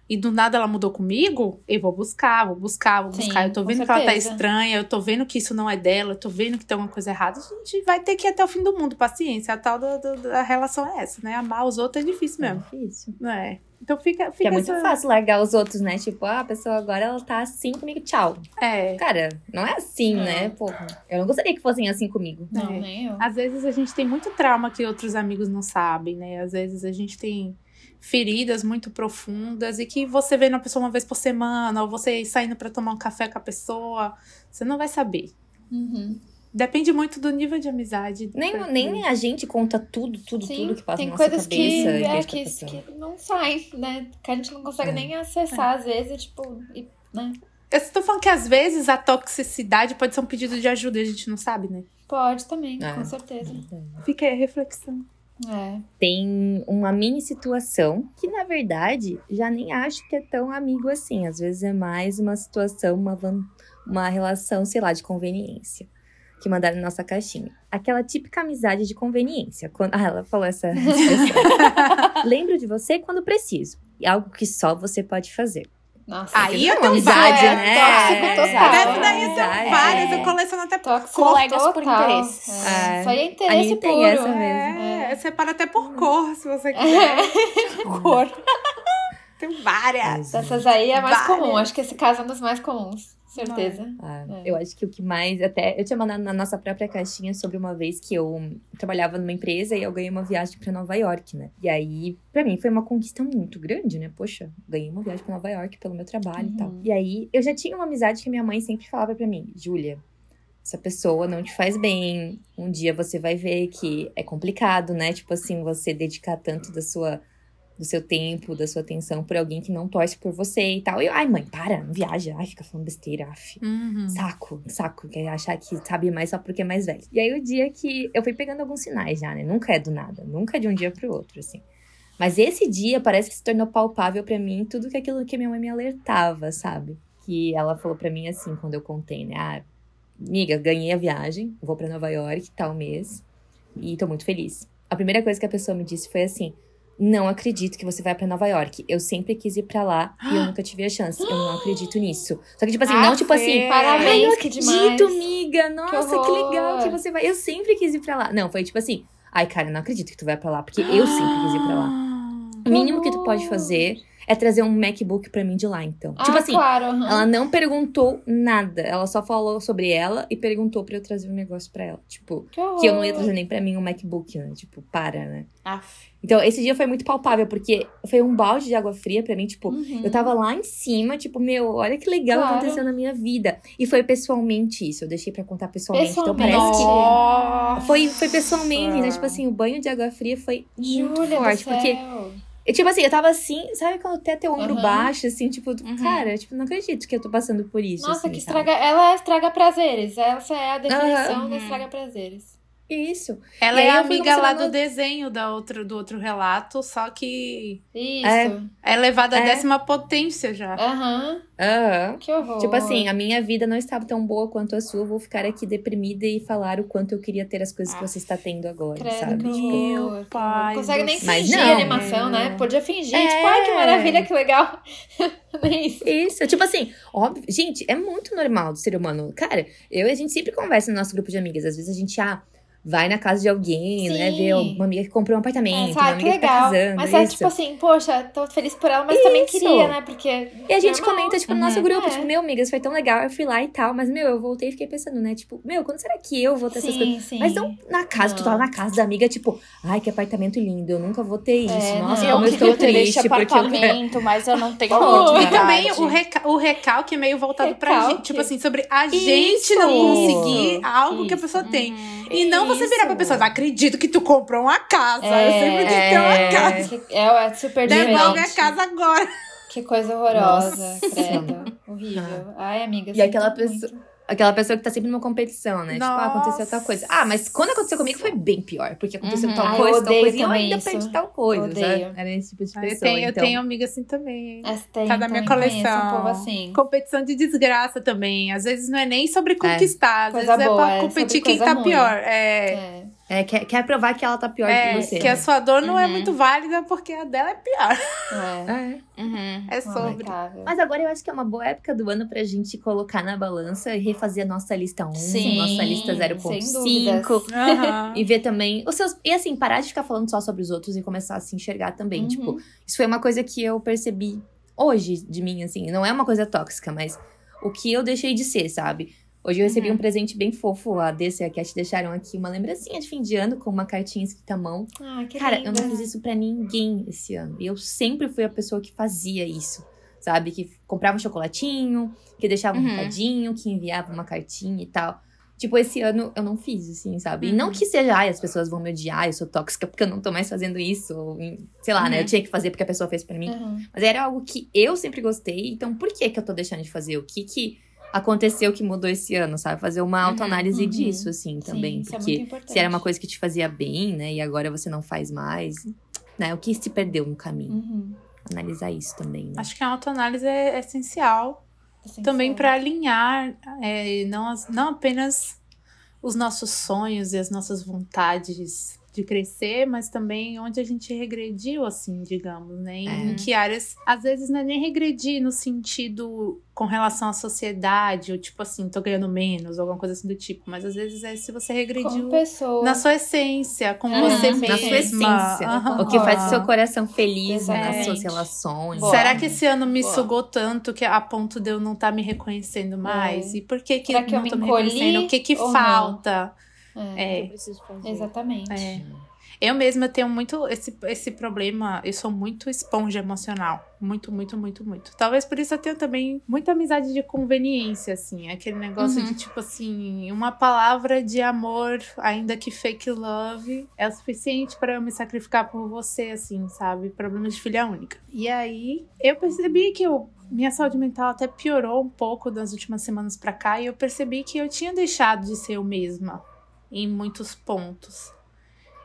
e do nada ela mudou comigo, eu vou buscar, vou buscar, vou Sim, buscar. Eu tô vendo que ela tá estranha, eu tô vendo que isso não é dela, eu tô vendo que tem alguma coisa errada. A gente vai ter que ir até o fim do mundo, paciência. A tal da, da, da relação é essa, né? Amar os outros é difícil É mesmo. difícil. É. Então fica. Fica é muito essa- fácil largar os outros, né? Tipo, ah, a pessoa agora ela tá assim comigo, tchau. É. Cara, não é assim, Não. né? Porra. Eu não gostaria que fossem assim comigo. Não, É. nem eu. Às vezes a gente tem muito trauma que outros amigos não sabem, né? Às vezes a gente tem feridas muito profundas e que você vê na pessoa uma vez por semana, ou você saindo pra tomar um café com a pessoa, você não vai saber. Uhum. Depende muito do nível de amizade. Nem, Pra- nem a gente conta tudo, tudo, Sim, tudo que passa tem na nossa coisas cabeça. que, e é, que a gente que, que não saem, né? Que a gente não consegue É. nem acessar, às vezes, tipo, e, né? Eu estou falando que às vezes a toxicidade pode ser um pedido de ajuda e a gente não sabe, né? Pode também, É. com certeza. Fica aí a reflexão. É. Tem uma mini situação que, na verdade, já nem acho que é tão amigo assim. Às vezes é mais uma situação, uma, van- uma relação, sei lá, de conveniência. Que mandaram na nossa caixinha. Aquela típica amizade de conveniência. Quando... Ah, ela falou essa. Lembro de você quando preciso. E algo que só você pode fazer. Nossa, Aí é eu uma tenho amizade, várias. né? Tóxico É, total. Deve daí eu tenho amizade. várias, É. eu coleciono até por Tóxico Colegas por total. interesses. É. É. Isso aí é interesse tem puro. essa mesmo. É, separa até por cor, se você quiser. cor. Tem várias. Dessas aí é mais Várias. comum. Acho que esse caso é um dos mais comuns. Certeza. Ah, É. Eu acho que o que mais. Até eu tinha mandado na nossa própria caixinha sobre uma vez que eu trabalhava numa empresa e eu ganhei uma viagem pra Nova York, né? E aí, pra mim, foi uma conquista muito grande, né? Poxa, ganhei uma viagem pra Nova York pelo meu trabalho e tal. Uhum. E aí, eu já tinha uma amizade que minha mãe sempre falava pra mim: Júlia, essa pessoa não te faz bem. Um dia você vai ver que é complicado, né? Tipo assim, você dedicar tanto da sua. Do seu tempo, da sua atenção por alguém que não torce por você e tal. E eu, ai, mãe, para, não viaja. Ai, fica falando besteira, af. Uhum. Saco, saco, quer achar que sabe mais só porque é mais velho. E aí o dia que eu fui pegando alguns sinais já, né? Nunca é do nada, nunca é de um dia pro outro, assim. Mas esse dia parece que se tornou palpável pra mim tudo que aquilo que minha mãe me alertava, sabe? Que ela falou pra mim assim quando eu contei, né? Ah, amiga, ganhei a viagem, vou pra Nova York tal mês e tô muito feliz. A primeira coisa que a pessoa me disse foi assim: não acredito que você vai pra Nova York. Eu sempre quis ir pra lá e eu nunca tive a chance. Eu não acredito nisso. Só que, tipo assim, não, tipo assim. Parabéns, Ai, não que acredito, amiga. Nossa, que, horror. legal que você vai. Eu sempre quis ir pra lá. Não, foi tipo assim. Ai, cara, eu não acredito que tu vai pra lá, porque eu sempre quis ir pra lá. O mínimo que tu pode fazer é trazer um MacBook pra mim de lá, então. Ah, tipo assim, claro. aham. ela não perguntou nada. Ela só falou sobre ela e perguntou pra eu trazer um negócio pra ela. Tipo, Que que eu não ia trazer nem pra mim um MacBook, né? Tipo, para, né? Aff. Então, esse dia foi muito palpável, porque foi um balde de água fria pra mim, tipo, Uhum. eu tava lá em cima, tipo, meu, olha que legal Claro. aconteceu na minha vida. E foi pessoalmente isso, eu deixei pra contar pessoalmente. Então Pessoalmente. parece que. Nossa. Foi, foi pessoalmente, né? Tipo assim, o banho de água fria foi muito Júlia forte. do Porque, eu, tipo assim, eu tava assim, sabe quando até teu ombro Aham. baixo, assim, tipo, Uhum. cara, tipo, não acredito que eu tô passando por isso. Nossa, assim, que sabe? estraga. Ela estraga prazeres. Essa é a definição Aham. da estraga prazeres. Isso. Ela E é amiga lá do desenho da outro, do outro relato, só que Isso. é levada à É. décima potência já. Aham. Aham. Que horror. Tipo assim, a minha vida não estava tão boa quanto a sua, eu vou ficar aqui deprimida e falar o quanto eu queria ter as coisas que você está tendo agora, Credo, sabe? Tipo. Meu que pai. Não consegue nem céu. fingir Mas não. animação, né? Podia fingir, É. tipo, ai que maravilha, que legal. Nem isso. Isso, tipo assim, óbvio, gente, é muito normal do ser humano. Cara, eu e a gente sempre conversa no nosso grupo de amigas. Às vezes a gente, ah, vai na casa de alguém, né? Sim. Vê uma amiga que comprou um apartamento, É, uma que amiga que tá legal. casando. mas é isso. tipo assim, poxa, tô feliz por ela, mas também Isso. queria, né? Porque. E a gente normal. comenta, tipo, no Uhum. nosso grupo, É. tipo, meu, amigas, foi tão legal, eu fui lá e tal. Mas, meu, eu voltei e fiquei pensando, né? Tipo, meu, quando será que eu vou ter essas coisas? Sim, sim. Mas não na casa, tu tá lá na casa da amiga, tipo, ai, que apartamento lindo, eu nunca vou ter isso. É, Nossa, não. Eu como eu queria estou triste, porque eu quero. apartamento, mas eu não tenho Oh, E também o, reca o recalque é meio voltado pra Recalque. gente. Tipo assim, sobre a gente Isso. não conseguir Isso. algo que a Isso. pessoa tem. E não você virar pra Isso. pessoa, não acredito que tu comprou uma casa. eu É, sempre quis ter é. uma casa. Que- É, é super Devolve a diferente. casa agora. Que coisa horrorosa, Nossa. credo. Horrível. Ai, amiga. E aquela pessoa- muito. Aquela pessoa que tá sempre numa competição, né? Tipo, ah, aconteceu tal coisa. Ah, mas quando aconteceu comigo foi bem pior. Porque aconteceu Uhum. tal Ah, eu coisa, tal coisa. E eu também ainda isso. perdi tal coisa, Odeio. sabe? Era esse tipo de pessoa, eu, tenho, eu então... tenho amiga assim também. Essa tem, Tá da minha coleção. um povo assim. Competição de desgraça também. Às vezes não é nem sobre conquistar, às Coisa vezes boa, é é pra competir quem tá ruim. pior. É. É. É, quer, quer provar que ela tá pior É, que você. que a né? sua dor não é Uhum. muito válida porque a dela é pior. É, É. Uhum. É sobre. Mas agora eu acho que é uma boa época do ano pra gente colocar na balança e refazer a nossa lista 1, Sim, nossa lista sem 0.5. dúvidas. Aham. E ver também os seus. E assim, parar de ficar falando só sobre os outros e começar a se enxergar também. Uhum. Tipo, isso foi uma coisa que eu percebi hoje de mim, assim. Não é uma coisa tóxica, mas o que eu deixei de ser, sabe? Hoje eu recebi Uhum. um presente bem fofo. A DC e a Cat deixaram aqui uma lembrancinha de fim de ano com uma cartinha escrita à mão. Ah, que Cara, linda. eu não fiz isso pra ninguém esse ano. E eu sempre fui a pessoa que fazia isso. Sabe? Que comprava um chocolatinho, que deixava um Uhum. recadinho, que enviava uma cartinha e tal. Tipo, esse ano eu não fiz, assim, sabe? E Uhum. não que seja, ai, as pessoas vão me odiar, eu sou tóxica porque eu não tô mais fazendo isso. Ou, sei lá, né? Eu Uhum. tinha que fazer porque a pessoa fez pra mim. Uhum. Mas era algo que eu sempre gostei, então por que que eu tô deixando de fazer? O que que aconteceu que mudou esse ano, sabe? Fazer uma Uhum, autoanálise uhum. disso, assim, também. Sim, isso é porque muito importante. se era uma coisa que te fazia bem, né? E agora você não faz mais, né? O que se perdeu no caminho? Uhum. Analisar isso também, né? Acho que a autoanálise é essencial Essencial. também para alinhar é, não, as- não apenas os nossos sonhos e as nossas vontades de crescer, mas também onde a gente regrediu, assim, digamos, né? Em, É. que áreas, às vezes não é nem regredir no sentido com relação à sociedade, ou tipo assim, tô ganhando menos, ou alguma coisa assim do tipo, mas às vezes é se você regrediu na sua essência, com Uhum, você sim. mesma. Na sua essência. Aham. O que faz o seu coração feliz né, nas Exatamente. suas relações. Boa. Será que esse ano me Boa. sugou tanto que a ponto de eu não estar me reconhecendo mais? E por que que Será eu que eu não me tô me encolhi reconhecendo? O que que ou não? É, É, Eu preciso fazer. Exatamente. é. Eu mesma tenho muito esse, esse problema, eu sou muito esponja emocional. Muito, muito, muito, muito. Talvez por isso eu tenha também muita amizade de conveniência, assim. Aquele negócio Uhum. de, tipo assim, uma palavra de amor, ainda que fake love, é o suficiente para eu me sacrificar por você, assim, sabe? Problema de filha única. E aí, eu percebi que eu minha saúde mental até piorou um pouco das últimas semanas pra cá e eu percebi que eu tinha deixado de ser eu mesma em muitos pontos.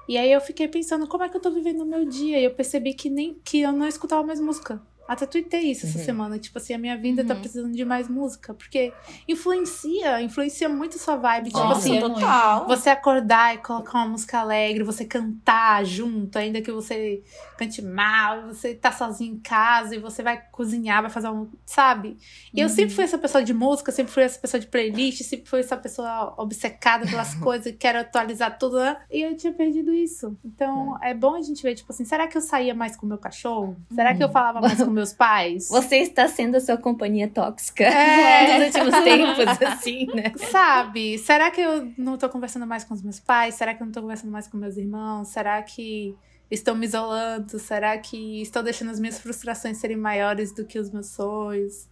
E aí eu fiquei pensando como é que eu tô vivendo o meu dia e eu percebi que nem que eu não escutava mais música. Até tuitei isso essa Uhum. semana. semana, tipo assim, a minha vida tá Uhum. precisando de mais música, porque influencia, influencia muito sua vibe, tipo Nossa, assim, eu- total. você acordar e colocar uma música alegre, você cantar junto, ainda que você cante mal, você tá sozinho em casa e você vai cozinhar, vai fazer um. Sabe? E eu Uhum. sempre fui essa pessoa de música, sempre fui essa pessoa de playlist, sempre fui essa pessoa obcecada pelas coisas, quero atualizar tudo. né? E eu tinha perdido isso. Então é bom a gente ver, tipo assim, será que eu saía mais com o meu cachorro? Será que eu falava mais com meus pais? Você está sendo a sua companhia tóxica É. nos últimos tempos, assim, né? Sabe? Será que eu não tô conversando mais com os meus pais? Será que eu não tô conversando mais com meus irmãos? Será que estou me isolando? Será que estou deixando as minhas frustrações serem maiores do que os meus sonhos?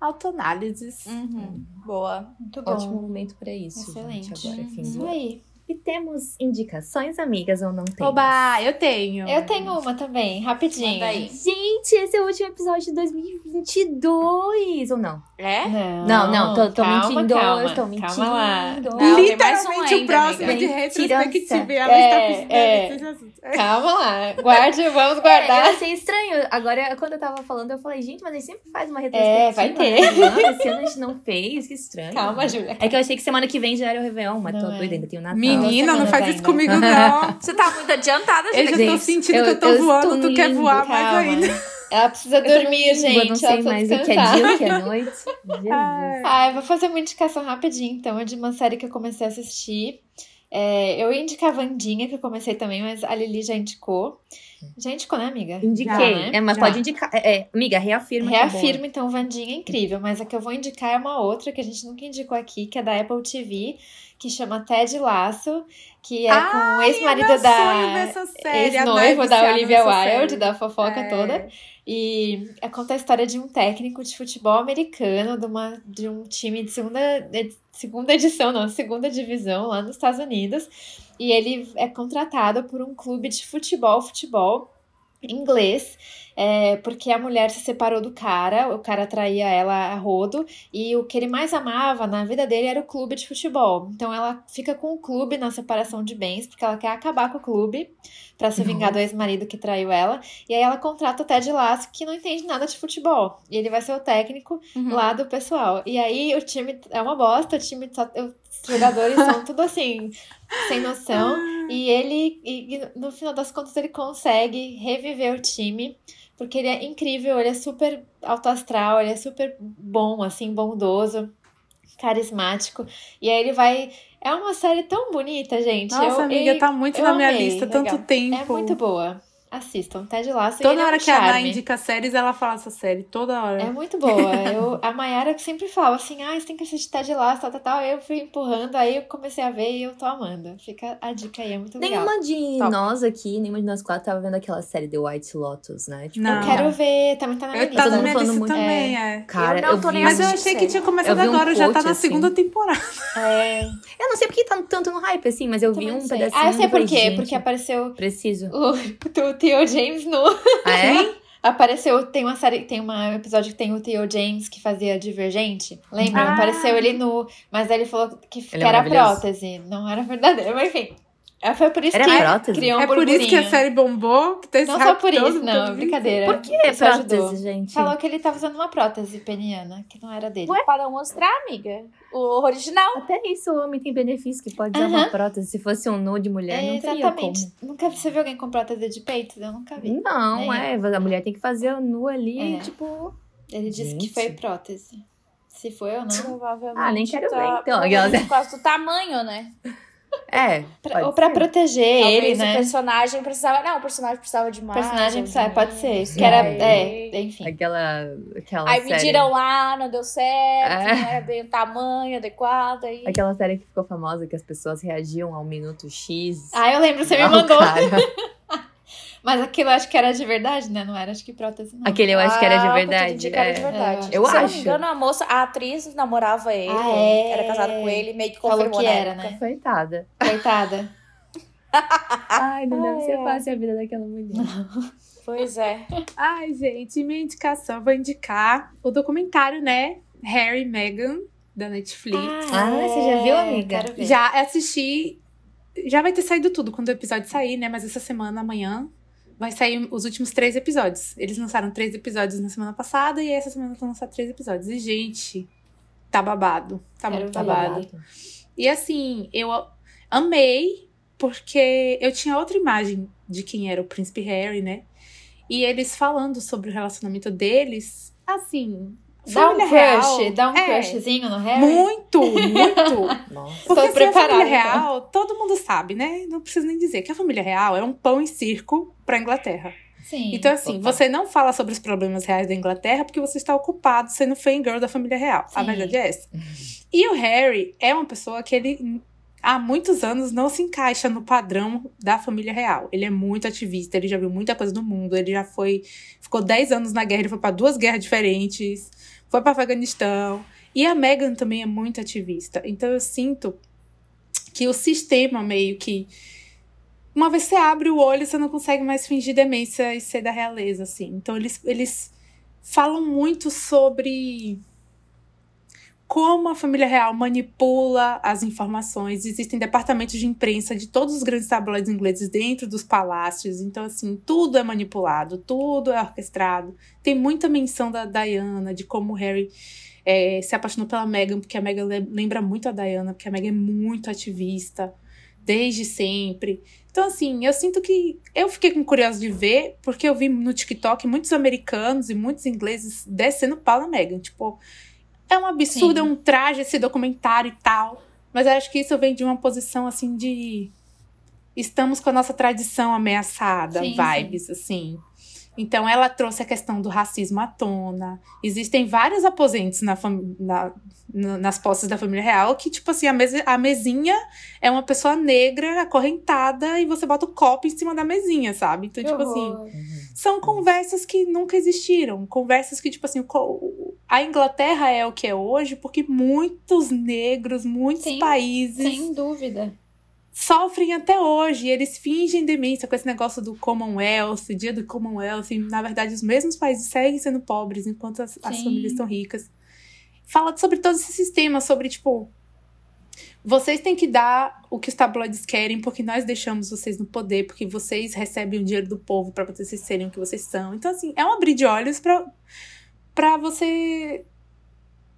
Autoanálises. Uhum. Boa. Muito bom. Ótimo momento pra isso. Excelente. Gente, agora, fim Isso do aí. E temos indicações, amigas, ou não temos? Oba, eu tenho. Eu tenho uma também, rapidinho. Gente, esse é o último episódio de 2022, ou não? É? Não, Não, não, tô- tô calma, mentindo, calma, eu tô mentindo. Calma lá. Não, mais um Literalmente o próximo amiga. de retrospectiva. Ela É, está é. desse assunto. Calma lá. Guarde, vamos É, guardar. eu achei estranho. Agora, quando eu tava falando, eu falei, gente, mas a gente sempre faz uma retrospectiva. É, vai ter. né? Não, esse ano a gente não fez, que estranho. Calma, Júlia. É que eu achei que semana que vem já era o Réveillon, mas tô Não é. doida, ainda tem o Natal. Menina, não faz isso ainda. comigo, não. Você tá muito adiantada, Eu gente. já tô sentindo eu- que eu tô eu voando, tu quer voar mais ainda. Ela precisa Eu dormir, gente. Eu não sei mais o que é dia, o que é noite. Jesus. Ah, eu vou fazer uma indicação rapidinho, então, é de uma série que eu comecei a assistir. É, eu ia indicar a Vandinha, que eu comecei também, mas a Lili já indicou. Já indicou, né, amiga? Indiquei. Já, né? É, mas Já. pode indicar. É, é, amiga, reafirma. é. Reafirma, então, Vandinha é incrível, mas a que eu vou indicar é uma outra que a gente nunca indicou aqui, que é da Apple TV, que chama Ted Laço, que é com o Ai, ex-marido da ex-noivo da Olivia Wilde, da fofoca É. toda. E é, conta a história de um técnico de futebol americano, de, uma, de um time de segunda, de segunda edição, não, segunda divisão lá nos Estados Unidos. E ele é contratado por um clube de futebol, futebol inglês, é, porque a mulher se separou do cara, o cara traía ela a rodo, e o que ele mais amava na vida dele era o clube de futebol. Então ela fica com o clube na separação de bens, porque ela quer acabar com o clube pra se vingar do ex-marido que traiu ela. E aí ela contrata o Ted Lasso, que não entende nada de futebol. E ele vai ser o técnico Uhum. lá do pessoal. E aí o time é uma bosta, o time só, os jogadores são tudo assim, sem noção. E ele, e no final das contas, ele consegue reviver o time, porque ele é incrível, ele é super alto astral, ele é super bom, assim, bondoso, carismático. E aí ele vai. É uma série tão bonita, gente. Nossa, eu, amiga, eu, tá muito na minha amei, lista, legal. tanto tempo. É muito boa. Assistam, Ted Lasso. Toda é hora que a Ana charme. indica séries, ela fala essa série, toda hora. É muito boa. Eu, a Mayara sempre fala assim, ah, você tem que assistir Ted Lasso, tal, tal, tal. Eu fui empurrando, aí eu comecei a ver e eu tô amando. Fica a dica aí, é muito legal. Nenhuma de Top. nós aqui, nenhuma de nós quatro tava vendo aquela série The White Lotus, né? Tipo, Não. Eu quero ver, também tá na minha Eu lista. tá todo na mundo minha falando lista muito- também, é. Cara, Eu não eu, tô vi nem Mas eu achei que tinha começado Eu vi um agora, já tá na assim. segunda temporada. É, Eu não sei porque tá tanto no hype, assim, mas eu vi um sei. pedacinho. Ah, eu sei por quê. Porque apareceu Preciso. o Theo James no. Ah, é? Apareceu, tem uma série, tem um episódio que tem o Theo James que fazia Divergente. Lembra? Ah. Apareceu ele nu, mas aí ele falou que, que Ele é era maravilhoso. prótese, não era verdadeiro. Mas enfim. É, Foi por isso Era que prótese? criou um é por isso que a série bombou, que tá esse Não só por todo, isso, não, todo brincadeira. Por que é Isso ajudou. prótese, gente? Falou que ele tava usando uma prótese peniana, que não era dele. Ué, para não mostrar, amiga. O original. Até isso o homem tem benefício, que pode usar Aham. uma prótese. Se fosse um nu de mulher, É, não teria exatamente. Nunca você viu alguém com prótese de peito? Eu nunca vi. como. Não, Nem é. A mulher tem que fazer o nu ali, É. tipo... Ele disse que Gente. foi prótese. Se foi ou não. Provavelmente. Ah, nem quero tá, ver, então. Por causa do tamanho, né? É, Pra- ou pra ser. proteger Talvez ele, o né? personagem precisava. Não, o personagem precisava de O mais. personagem ou de pode, ser. menos, Que era. É, enfim. Aquela, aquela Aí série... mediram lá, não deu certo, É. não era bem o tamanho adequado. Aí... Aquela série que ficou famosa, que as pessoas reagiam ao minuto X. Ah, eu lembro, você me Ah, o mandou. Mas aquilo eu acho que era de verdade, né? Não era, acho que prótese, não. Aquele eu acho que era de Ah, verdade. que era de é. verdade. Eu Se eu não acho. me engano, a moça, a atriz namorava ele, Ah, é? era casada com ele, meio que Falou confirmou que na era, época. né? Coitada. Coitada. Ai, não deve Ai, ser ai. fácil a vida daquela mulher. Pois é. Ai, gente, minha indicação, vou indicar o documentário, né? Harry e Meghan, da Netflix. Ah, você já viu, amiga? é. Já assisti. Já vai ter saído tudo quando o episódio sair, né? Mas essa semana, amanhã, vai sair os últimos três episódios. Eles lançaram três episódios na semana passada e essa semana vão lançar três episódios. E, gente, tá babado. Tá muito ver. babado. E assim, eu amei, porque eu tinha outra imagem de quem era o príncipe Harry, né? E eles falando sobre o relacionamento deles, assim. Dá um família crush, real, dá um é, crushzinho no Harry. Muito, muito. Nossa. Porque assim, a preparada, família então. real, todo mundo sabe, né? Não preciso nem dizer que a família real é um pão e circo pra Inglaterra. Sim. Então, assim, total. você não fala sobre os problemas reais da Inglaterra porque você está ocupado sendo fangirl da família real. A Sim. verdade é essa. E o Harry é uma pessoa que ele há muitos anos não se encaixa no padrão da família real. Ele é muito ativista, ele já viu muita coisa do mundo, ele já foi. Ficou 10 anos na guerra, ele foi para duas guerras diferentes, foi para Afeganistão. E a Meghan também é muito ativista. Então eu sinto que o sistema meio que. Uma vez você abre o olho, você não consegue mais fingir demência e ser da realeza, assim. Então eles, eles falam muito sobre como a família real manipula as informações. Existem departamentos de imprensa de todos os grandes tabloides ingleses dentro dos palácios. Então, assim, tudo é manipulado, tudo é orquestrado. Tem muita menção da Diana, de como o Harry é, se apaixonou pela Meghan, porque a Meghan le- lembra muito a Diana, porque a Meghan é muito ativista, desde sempre. Então, assim, eu sinto que eu fiquei com curiosidade de ver, porque eu vi no TikTok muitos americanos e muitos ingleses descendo pau na Meghan. Tipo, é um absurdo, Sim. é um traje esse documentário e tal. Mas eu acho que isso vem de uma posição, assim, de. Estamos com a nossa tradição ameaçada, Sim, vibes, assim. Então, ela trouxe a questão do racismo à tona. Existem vários aposentes na fam- na- na- nas posses da família real que, tipo assim, a, mesa- a mesinha é uma pessoa negra acorrentada e você bota o copo em cima da mesinha, sabe? Então, Que tipo assim horror. são conversas que nunca existiram. Conversas que, tipo assim, a Inglaterra é o que é hoje porque muitos negros, muitos Sim, países Sem dúvida. Sofrem até hoje. Eles fingem demência com esse negócio do Commonwealth, dia do Commonwealth. E, na verdade, os mesmos países seguem sendo pobres enquanto as, as famílias estão ricas. Fala sobre todo esse sistema, sobre, tipo. Vocês têm que dar o que os tabloides querem, porque nós deixamos vocês no poder, porque vocês recebem o dinheiro do povo para vocês serem o que vocês são. Então, assim, é um abrir de olhos pra você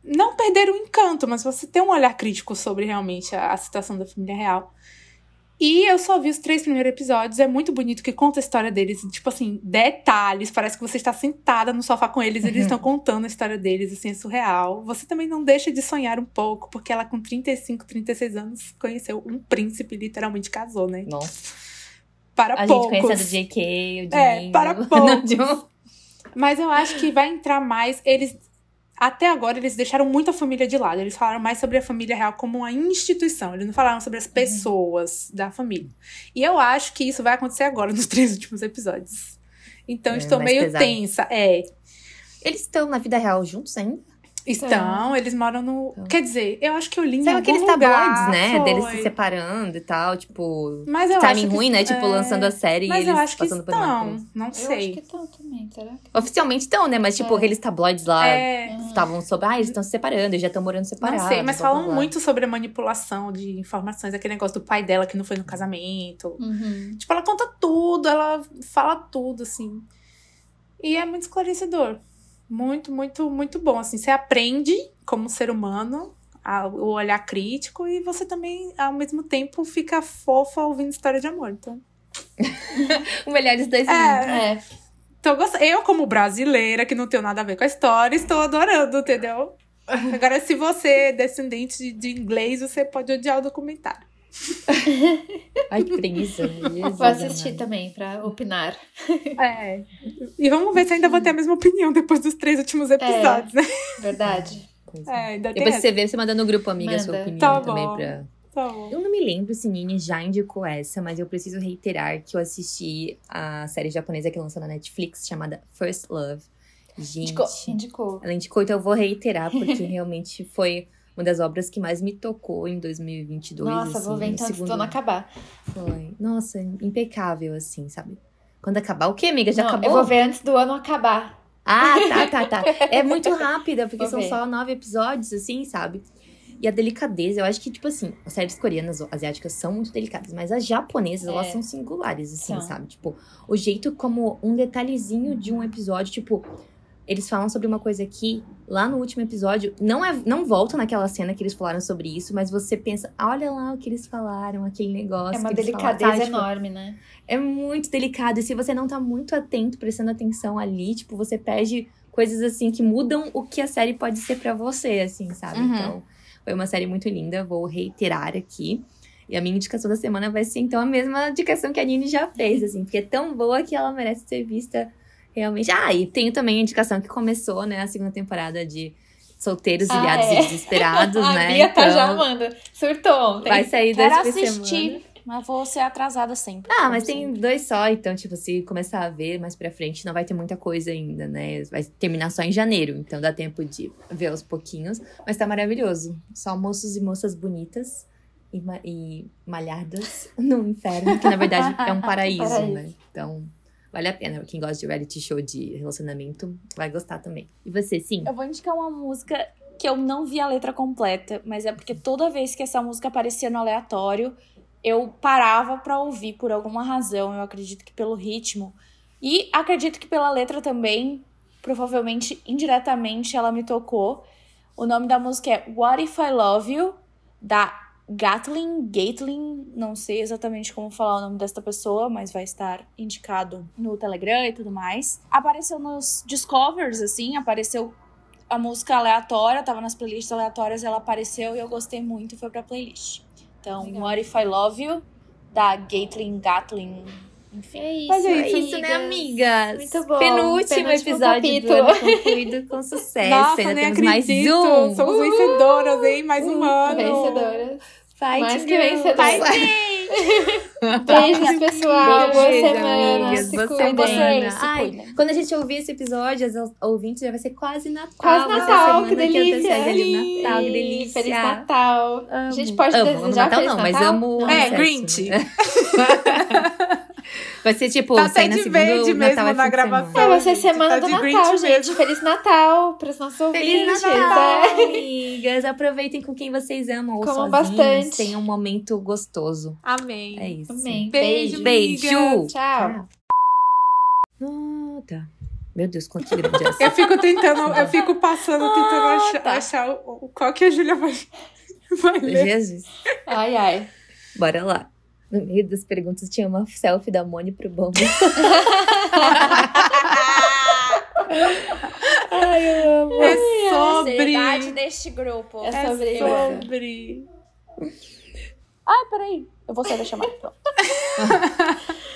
não perder o encanto, mas você ter um olhar crítico sobre realmente a, a situação da família real. E eu só vi os três primeiros episódios. É muito bonito que conta a história deles. Tipo assim, detalhes. Parece que você está sentada no sofá com eles. Eles estão contando a história deles. Assim, é surreal. Você também não deixa de sonhar um pouco. Porque ela, com 35, 36 anos, conheceu um príncipe. Literalmente casou, né? Nossa. Para A poucos. gente conhece a do JK, o É, Dinho. para Não, poucos. Mas eu acho que vai entrar mais. Eles. Até agora, eles deixaram muito a família de lado. Eles falaram mais sobre a família real como uma instituição. Eles não falaram sobre as Uhum. pessoas da família. E eu acho que isso vai acontecer agora, nos três últimos episódios. Então, É, estou meio pesado. tensa. É. Eles estão na vida real juntos ainda? Estão, eles moram no. Então. Quer dizer, eu acho que eu li Sabe aqueles tabloides, né? foi. Deles se separando e tal, tipo. Mas eu timing acho que- ruim, né? Tipo, é, lançando a série e Mas eles eu acho que passando por coisa. Não Eu acho sei. que estão também, será que? Oficialmente estão, né? Mas, tipo, É. aqueles tabloides lá É. estavam sobre. Ah, eles estão se separando, eles já estão morando separados. Não sei, mas blá, blá, falam blá. muito sobre a manipulação de informações, aquele negócio do pai dela que não foi no casamento. Uhum. Tipo, ela conta tudo, ela fala tudo, assim. E é muito esclarecedor. Muito, muito, muito bom. Assim, você aprende como ser humano o olhar crítico e você também, ao mesmo tempo, fica fofa ouvindo história de amor. Então, O melhor dos dois é, É, então gost- eu, como brasileira, que não tenho nada a ver com a história, estou adorando, entendeu? Agora, se você é descendente de- de inglês, você pode odiar o documentário. Ai, que preguiça. Jesus vou assistir também pra opinar. É. E vamos ver se ainda vou ter a mesma opinião depois dos três últimos episódios, né? Verdade. Pois É, é. ainda tem Depois você vê, você manda no grupo, amiga, a sua Manda. opinião Tá também bom. pra. Tá bom. Eu não me lembro se Nini já indicou essa, mas eu preciso reiterar que eu assisti a série japonesa que lançou na Netflix chamada First Love. Gente. Indicou. Indicou. Ela indicou, então eu vou reiterar, porque realmente foi uma das obras que mais me tocou em 2022. Nossa, vou assim, ver no então antes do segundo- ano acabar. Foi. Nossa, impecável, assim, sabe? Quando acabar, o quê, amiga? Já Não, acabou? Eu vou ver antes do ano acabar. Ah, tá, tá, tá. É muito rápida, porque Vou são ver. só nove episódios, assim, sabe? E a delicadeza, eu acho que, tipo assim, as séries coreanas, asiáticas são muito delicadas, mas as japonesas, elas É. são singulares, assim, sabe? Tipo, o jeito como um detalhezinho de um episódio, tipo, eles falam sobre uma coisa aqui, lá no último episódio, não é, não volta naquela cena que eles falaram sobre isso, mas você pensa, "Ah, olha lá o que eles falaram, aquele negócio. É uma que eles falaram", delicadeza? Tipo, enorme, né? é muito delicado. E se você não tá muito atento, prestando atenção ali, tipo, você perde coisas assim que mudam o que a série pode ser pra você, assim, sabe? Uhum. Então, foi uma série muito linda, vou reiterar aqui. E a minha indicação da semana vai ser, então, a mesma indicação que a Nini já fez, assim, porque é tão boa que ela merece ser vista realmente. Ah, e tenho também a indicação que começou, né, a segunda temporada de Solteiros, Ah, Ilhados é. e Desesperados, a né? Bia tá Então, já amando. Surtou ontem. Vai sair Quero dois por assistir, semana. mas vou ser atrasada sempre. Ah, mas tem sempre. dois só, então, tipo, se começar a ver mais pra frente, não vai ter muita coisa ainda, né? Vai terminar só em janeiro, então dá tempo de ver aos pouquinhos. Mas tá maravilhoso. Só moços e moças bonitas e, ma- e malhadas no inferno, que na verdade é um paraíso, Paraíso. né? Então, vale a pena. Quem gosta de reality show de relacionamento vai gostar também. E você, sim? Eu vou indicar uma música que eu não vi a letra completa, mas é porque toda vez que essa música aparecia no aleatório, eu parava pra ouvir por alguma razão. Eu acredito que pelo ritmo. E acredito que pela letra também, provavelmente indiretamente ela me tocou. O nome da música é What If I Love You, da Gatlin, Gatlin, não sei exatamente como falar o nome desta pessoa, mas vai estar indicado no Telegram e tudo mais. Apareceu nos Discovers, assim, apareceu a música aleatória, tava nas playlists aleatórias, ela apareceu e eu gostei muito e foi pra playlist. Então, Legal. What If I Love You, da Gatlin, Gatlin, enfim. É isso, Mas é amigas. isso, né, amigas? Muito bom. Penúltimo, Penúltimo episódio capítulo. do ano concluído com sucesso. Nossa, Ainda nem temos acredito. mais um. Somos vencedoras, hein? Mais um Uh, ano. Vencedora. Fight Mais que vencedora. Fighting! Beijos, pessoal. Boa Beijo, semana. amigas. Se Boa cuidem. semana. Se Ai, cuidem. quando a gente ouvir esse episódio, as ouvintes já vai ser quase Natal. Quase Natal, que delícia. ali o Natal, que delícia. Feliz Natal. A Amo. gente pode amo, desejar amo Natal Feliz não, mas Natal? amo o É. Grinch. Vai ser tipo, Tá até de verde Natal mesmo é na gravação. semana. É, vai ser semana tá do Natal, Grinch gente. mesmo. Feliz Natal pros nossos ouvintes. Feliz Natal, amigas! Aproveitem com quem vocês amam ou Comam bastante. Tenham um momento gostoso. Amém. É isso. Amém. Beijo, Beijo. Beijo! Tchau. Ah, tá. Meu Deus, quanto grande é essa. Eu fico tentando, eu fico passando, tentando Ah, achar, tá. achar o, o- qual que a Júlia vai, vai ler. Jesus. Ai, ai. Bora lá. No meio das perguntas tinha uma selfie da Moni pro Bumble. Ai, eu amo. É A sobre. seriedade deste grupo. É É sobre isso. sobre. Ah, peraí. Eu vou sair da chamada. Pronto.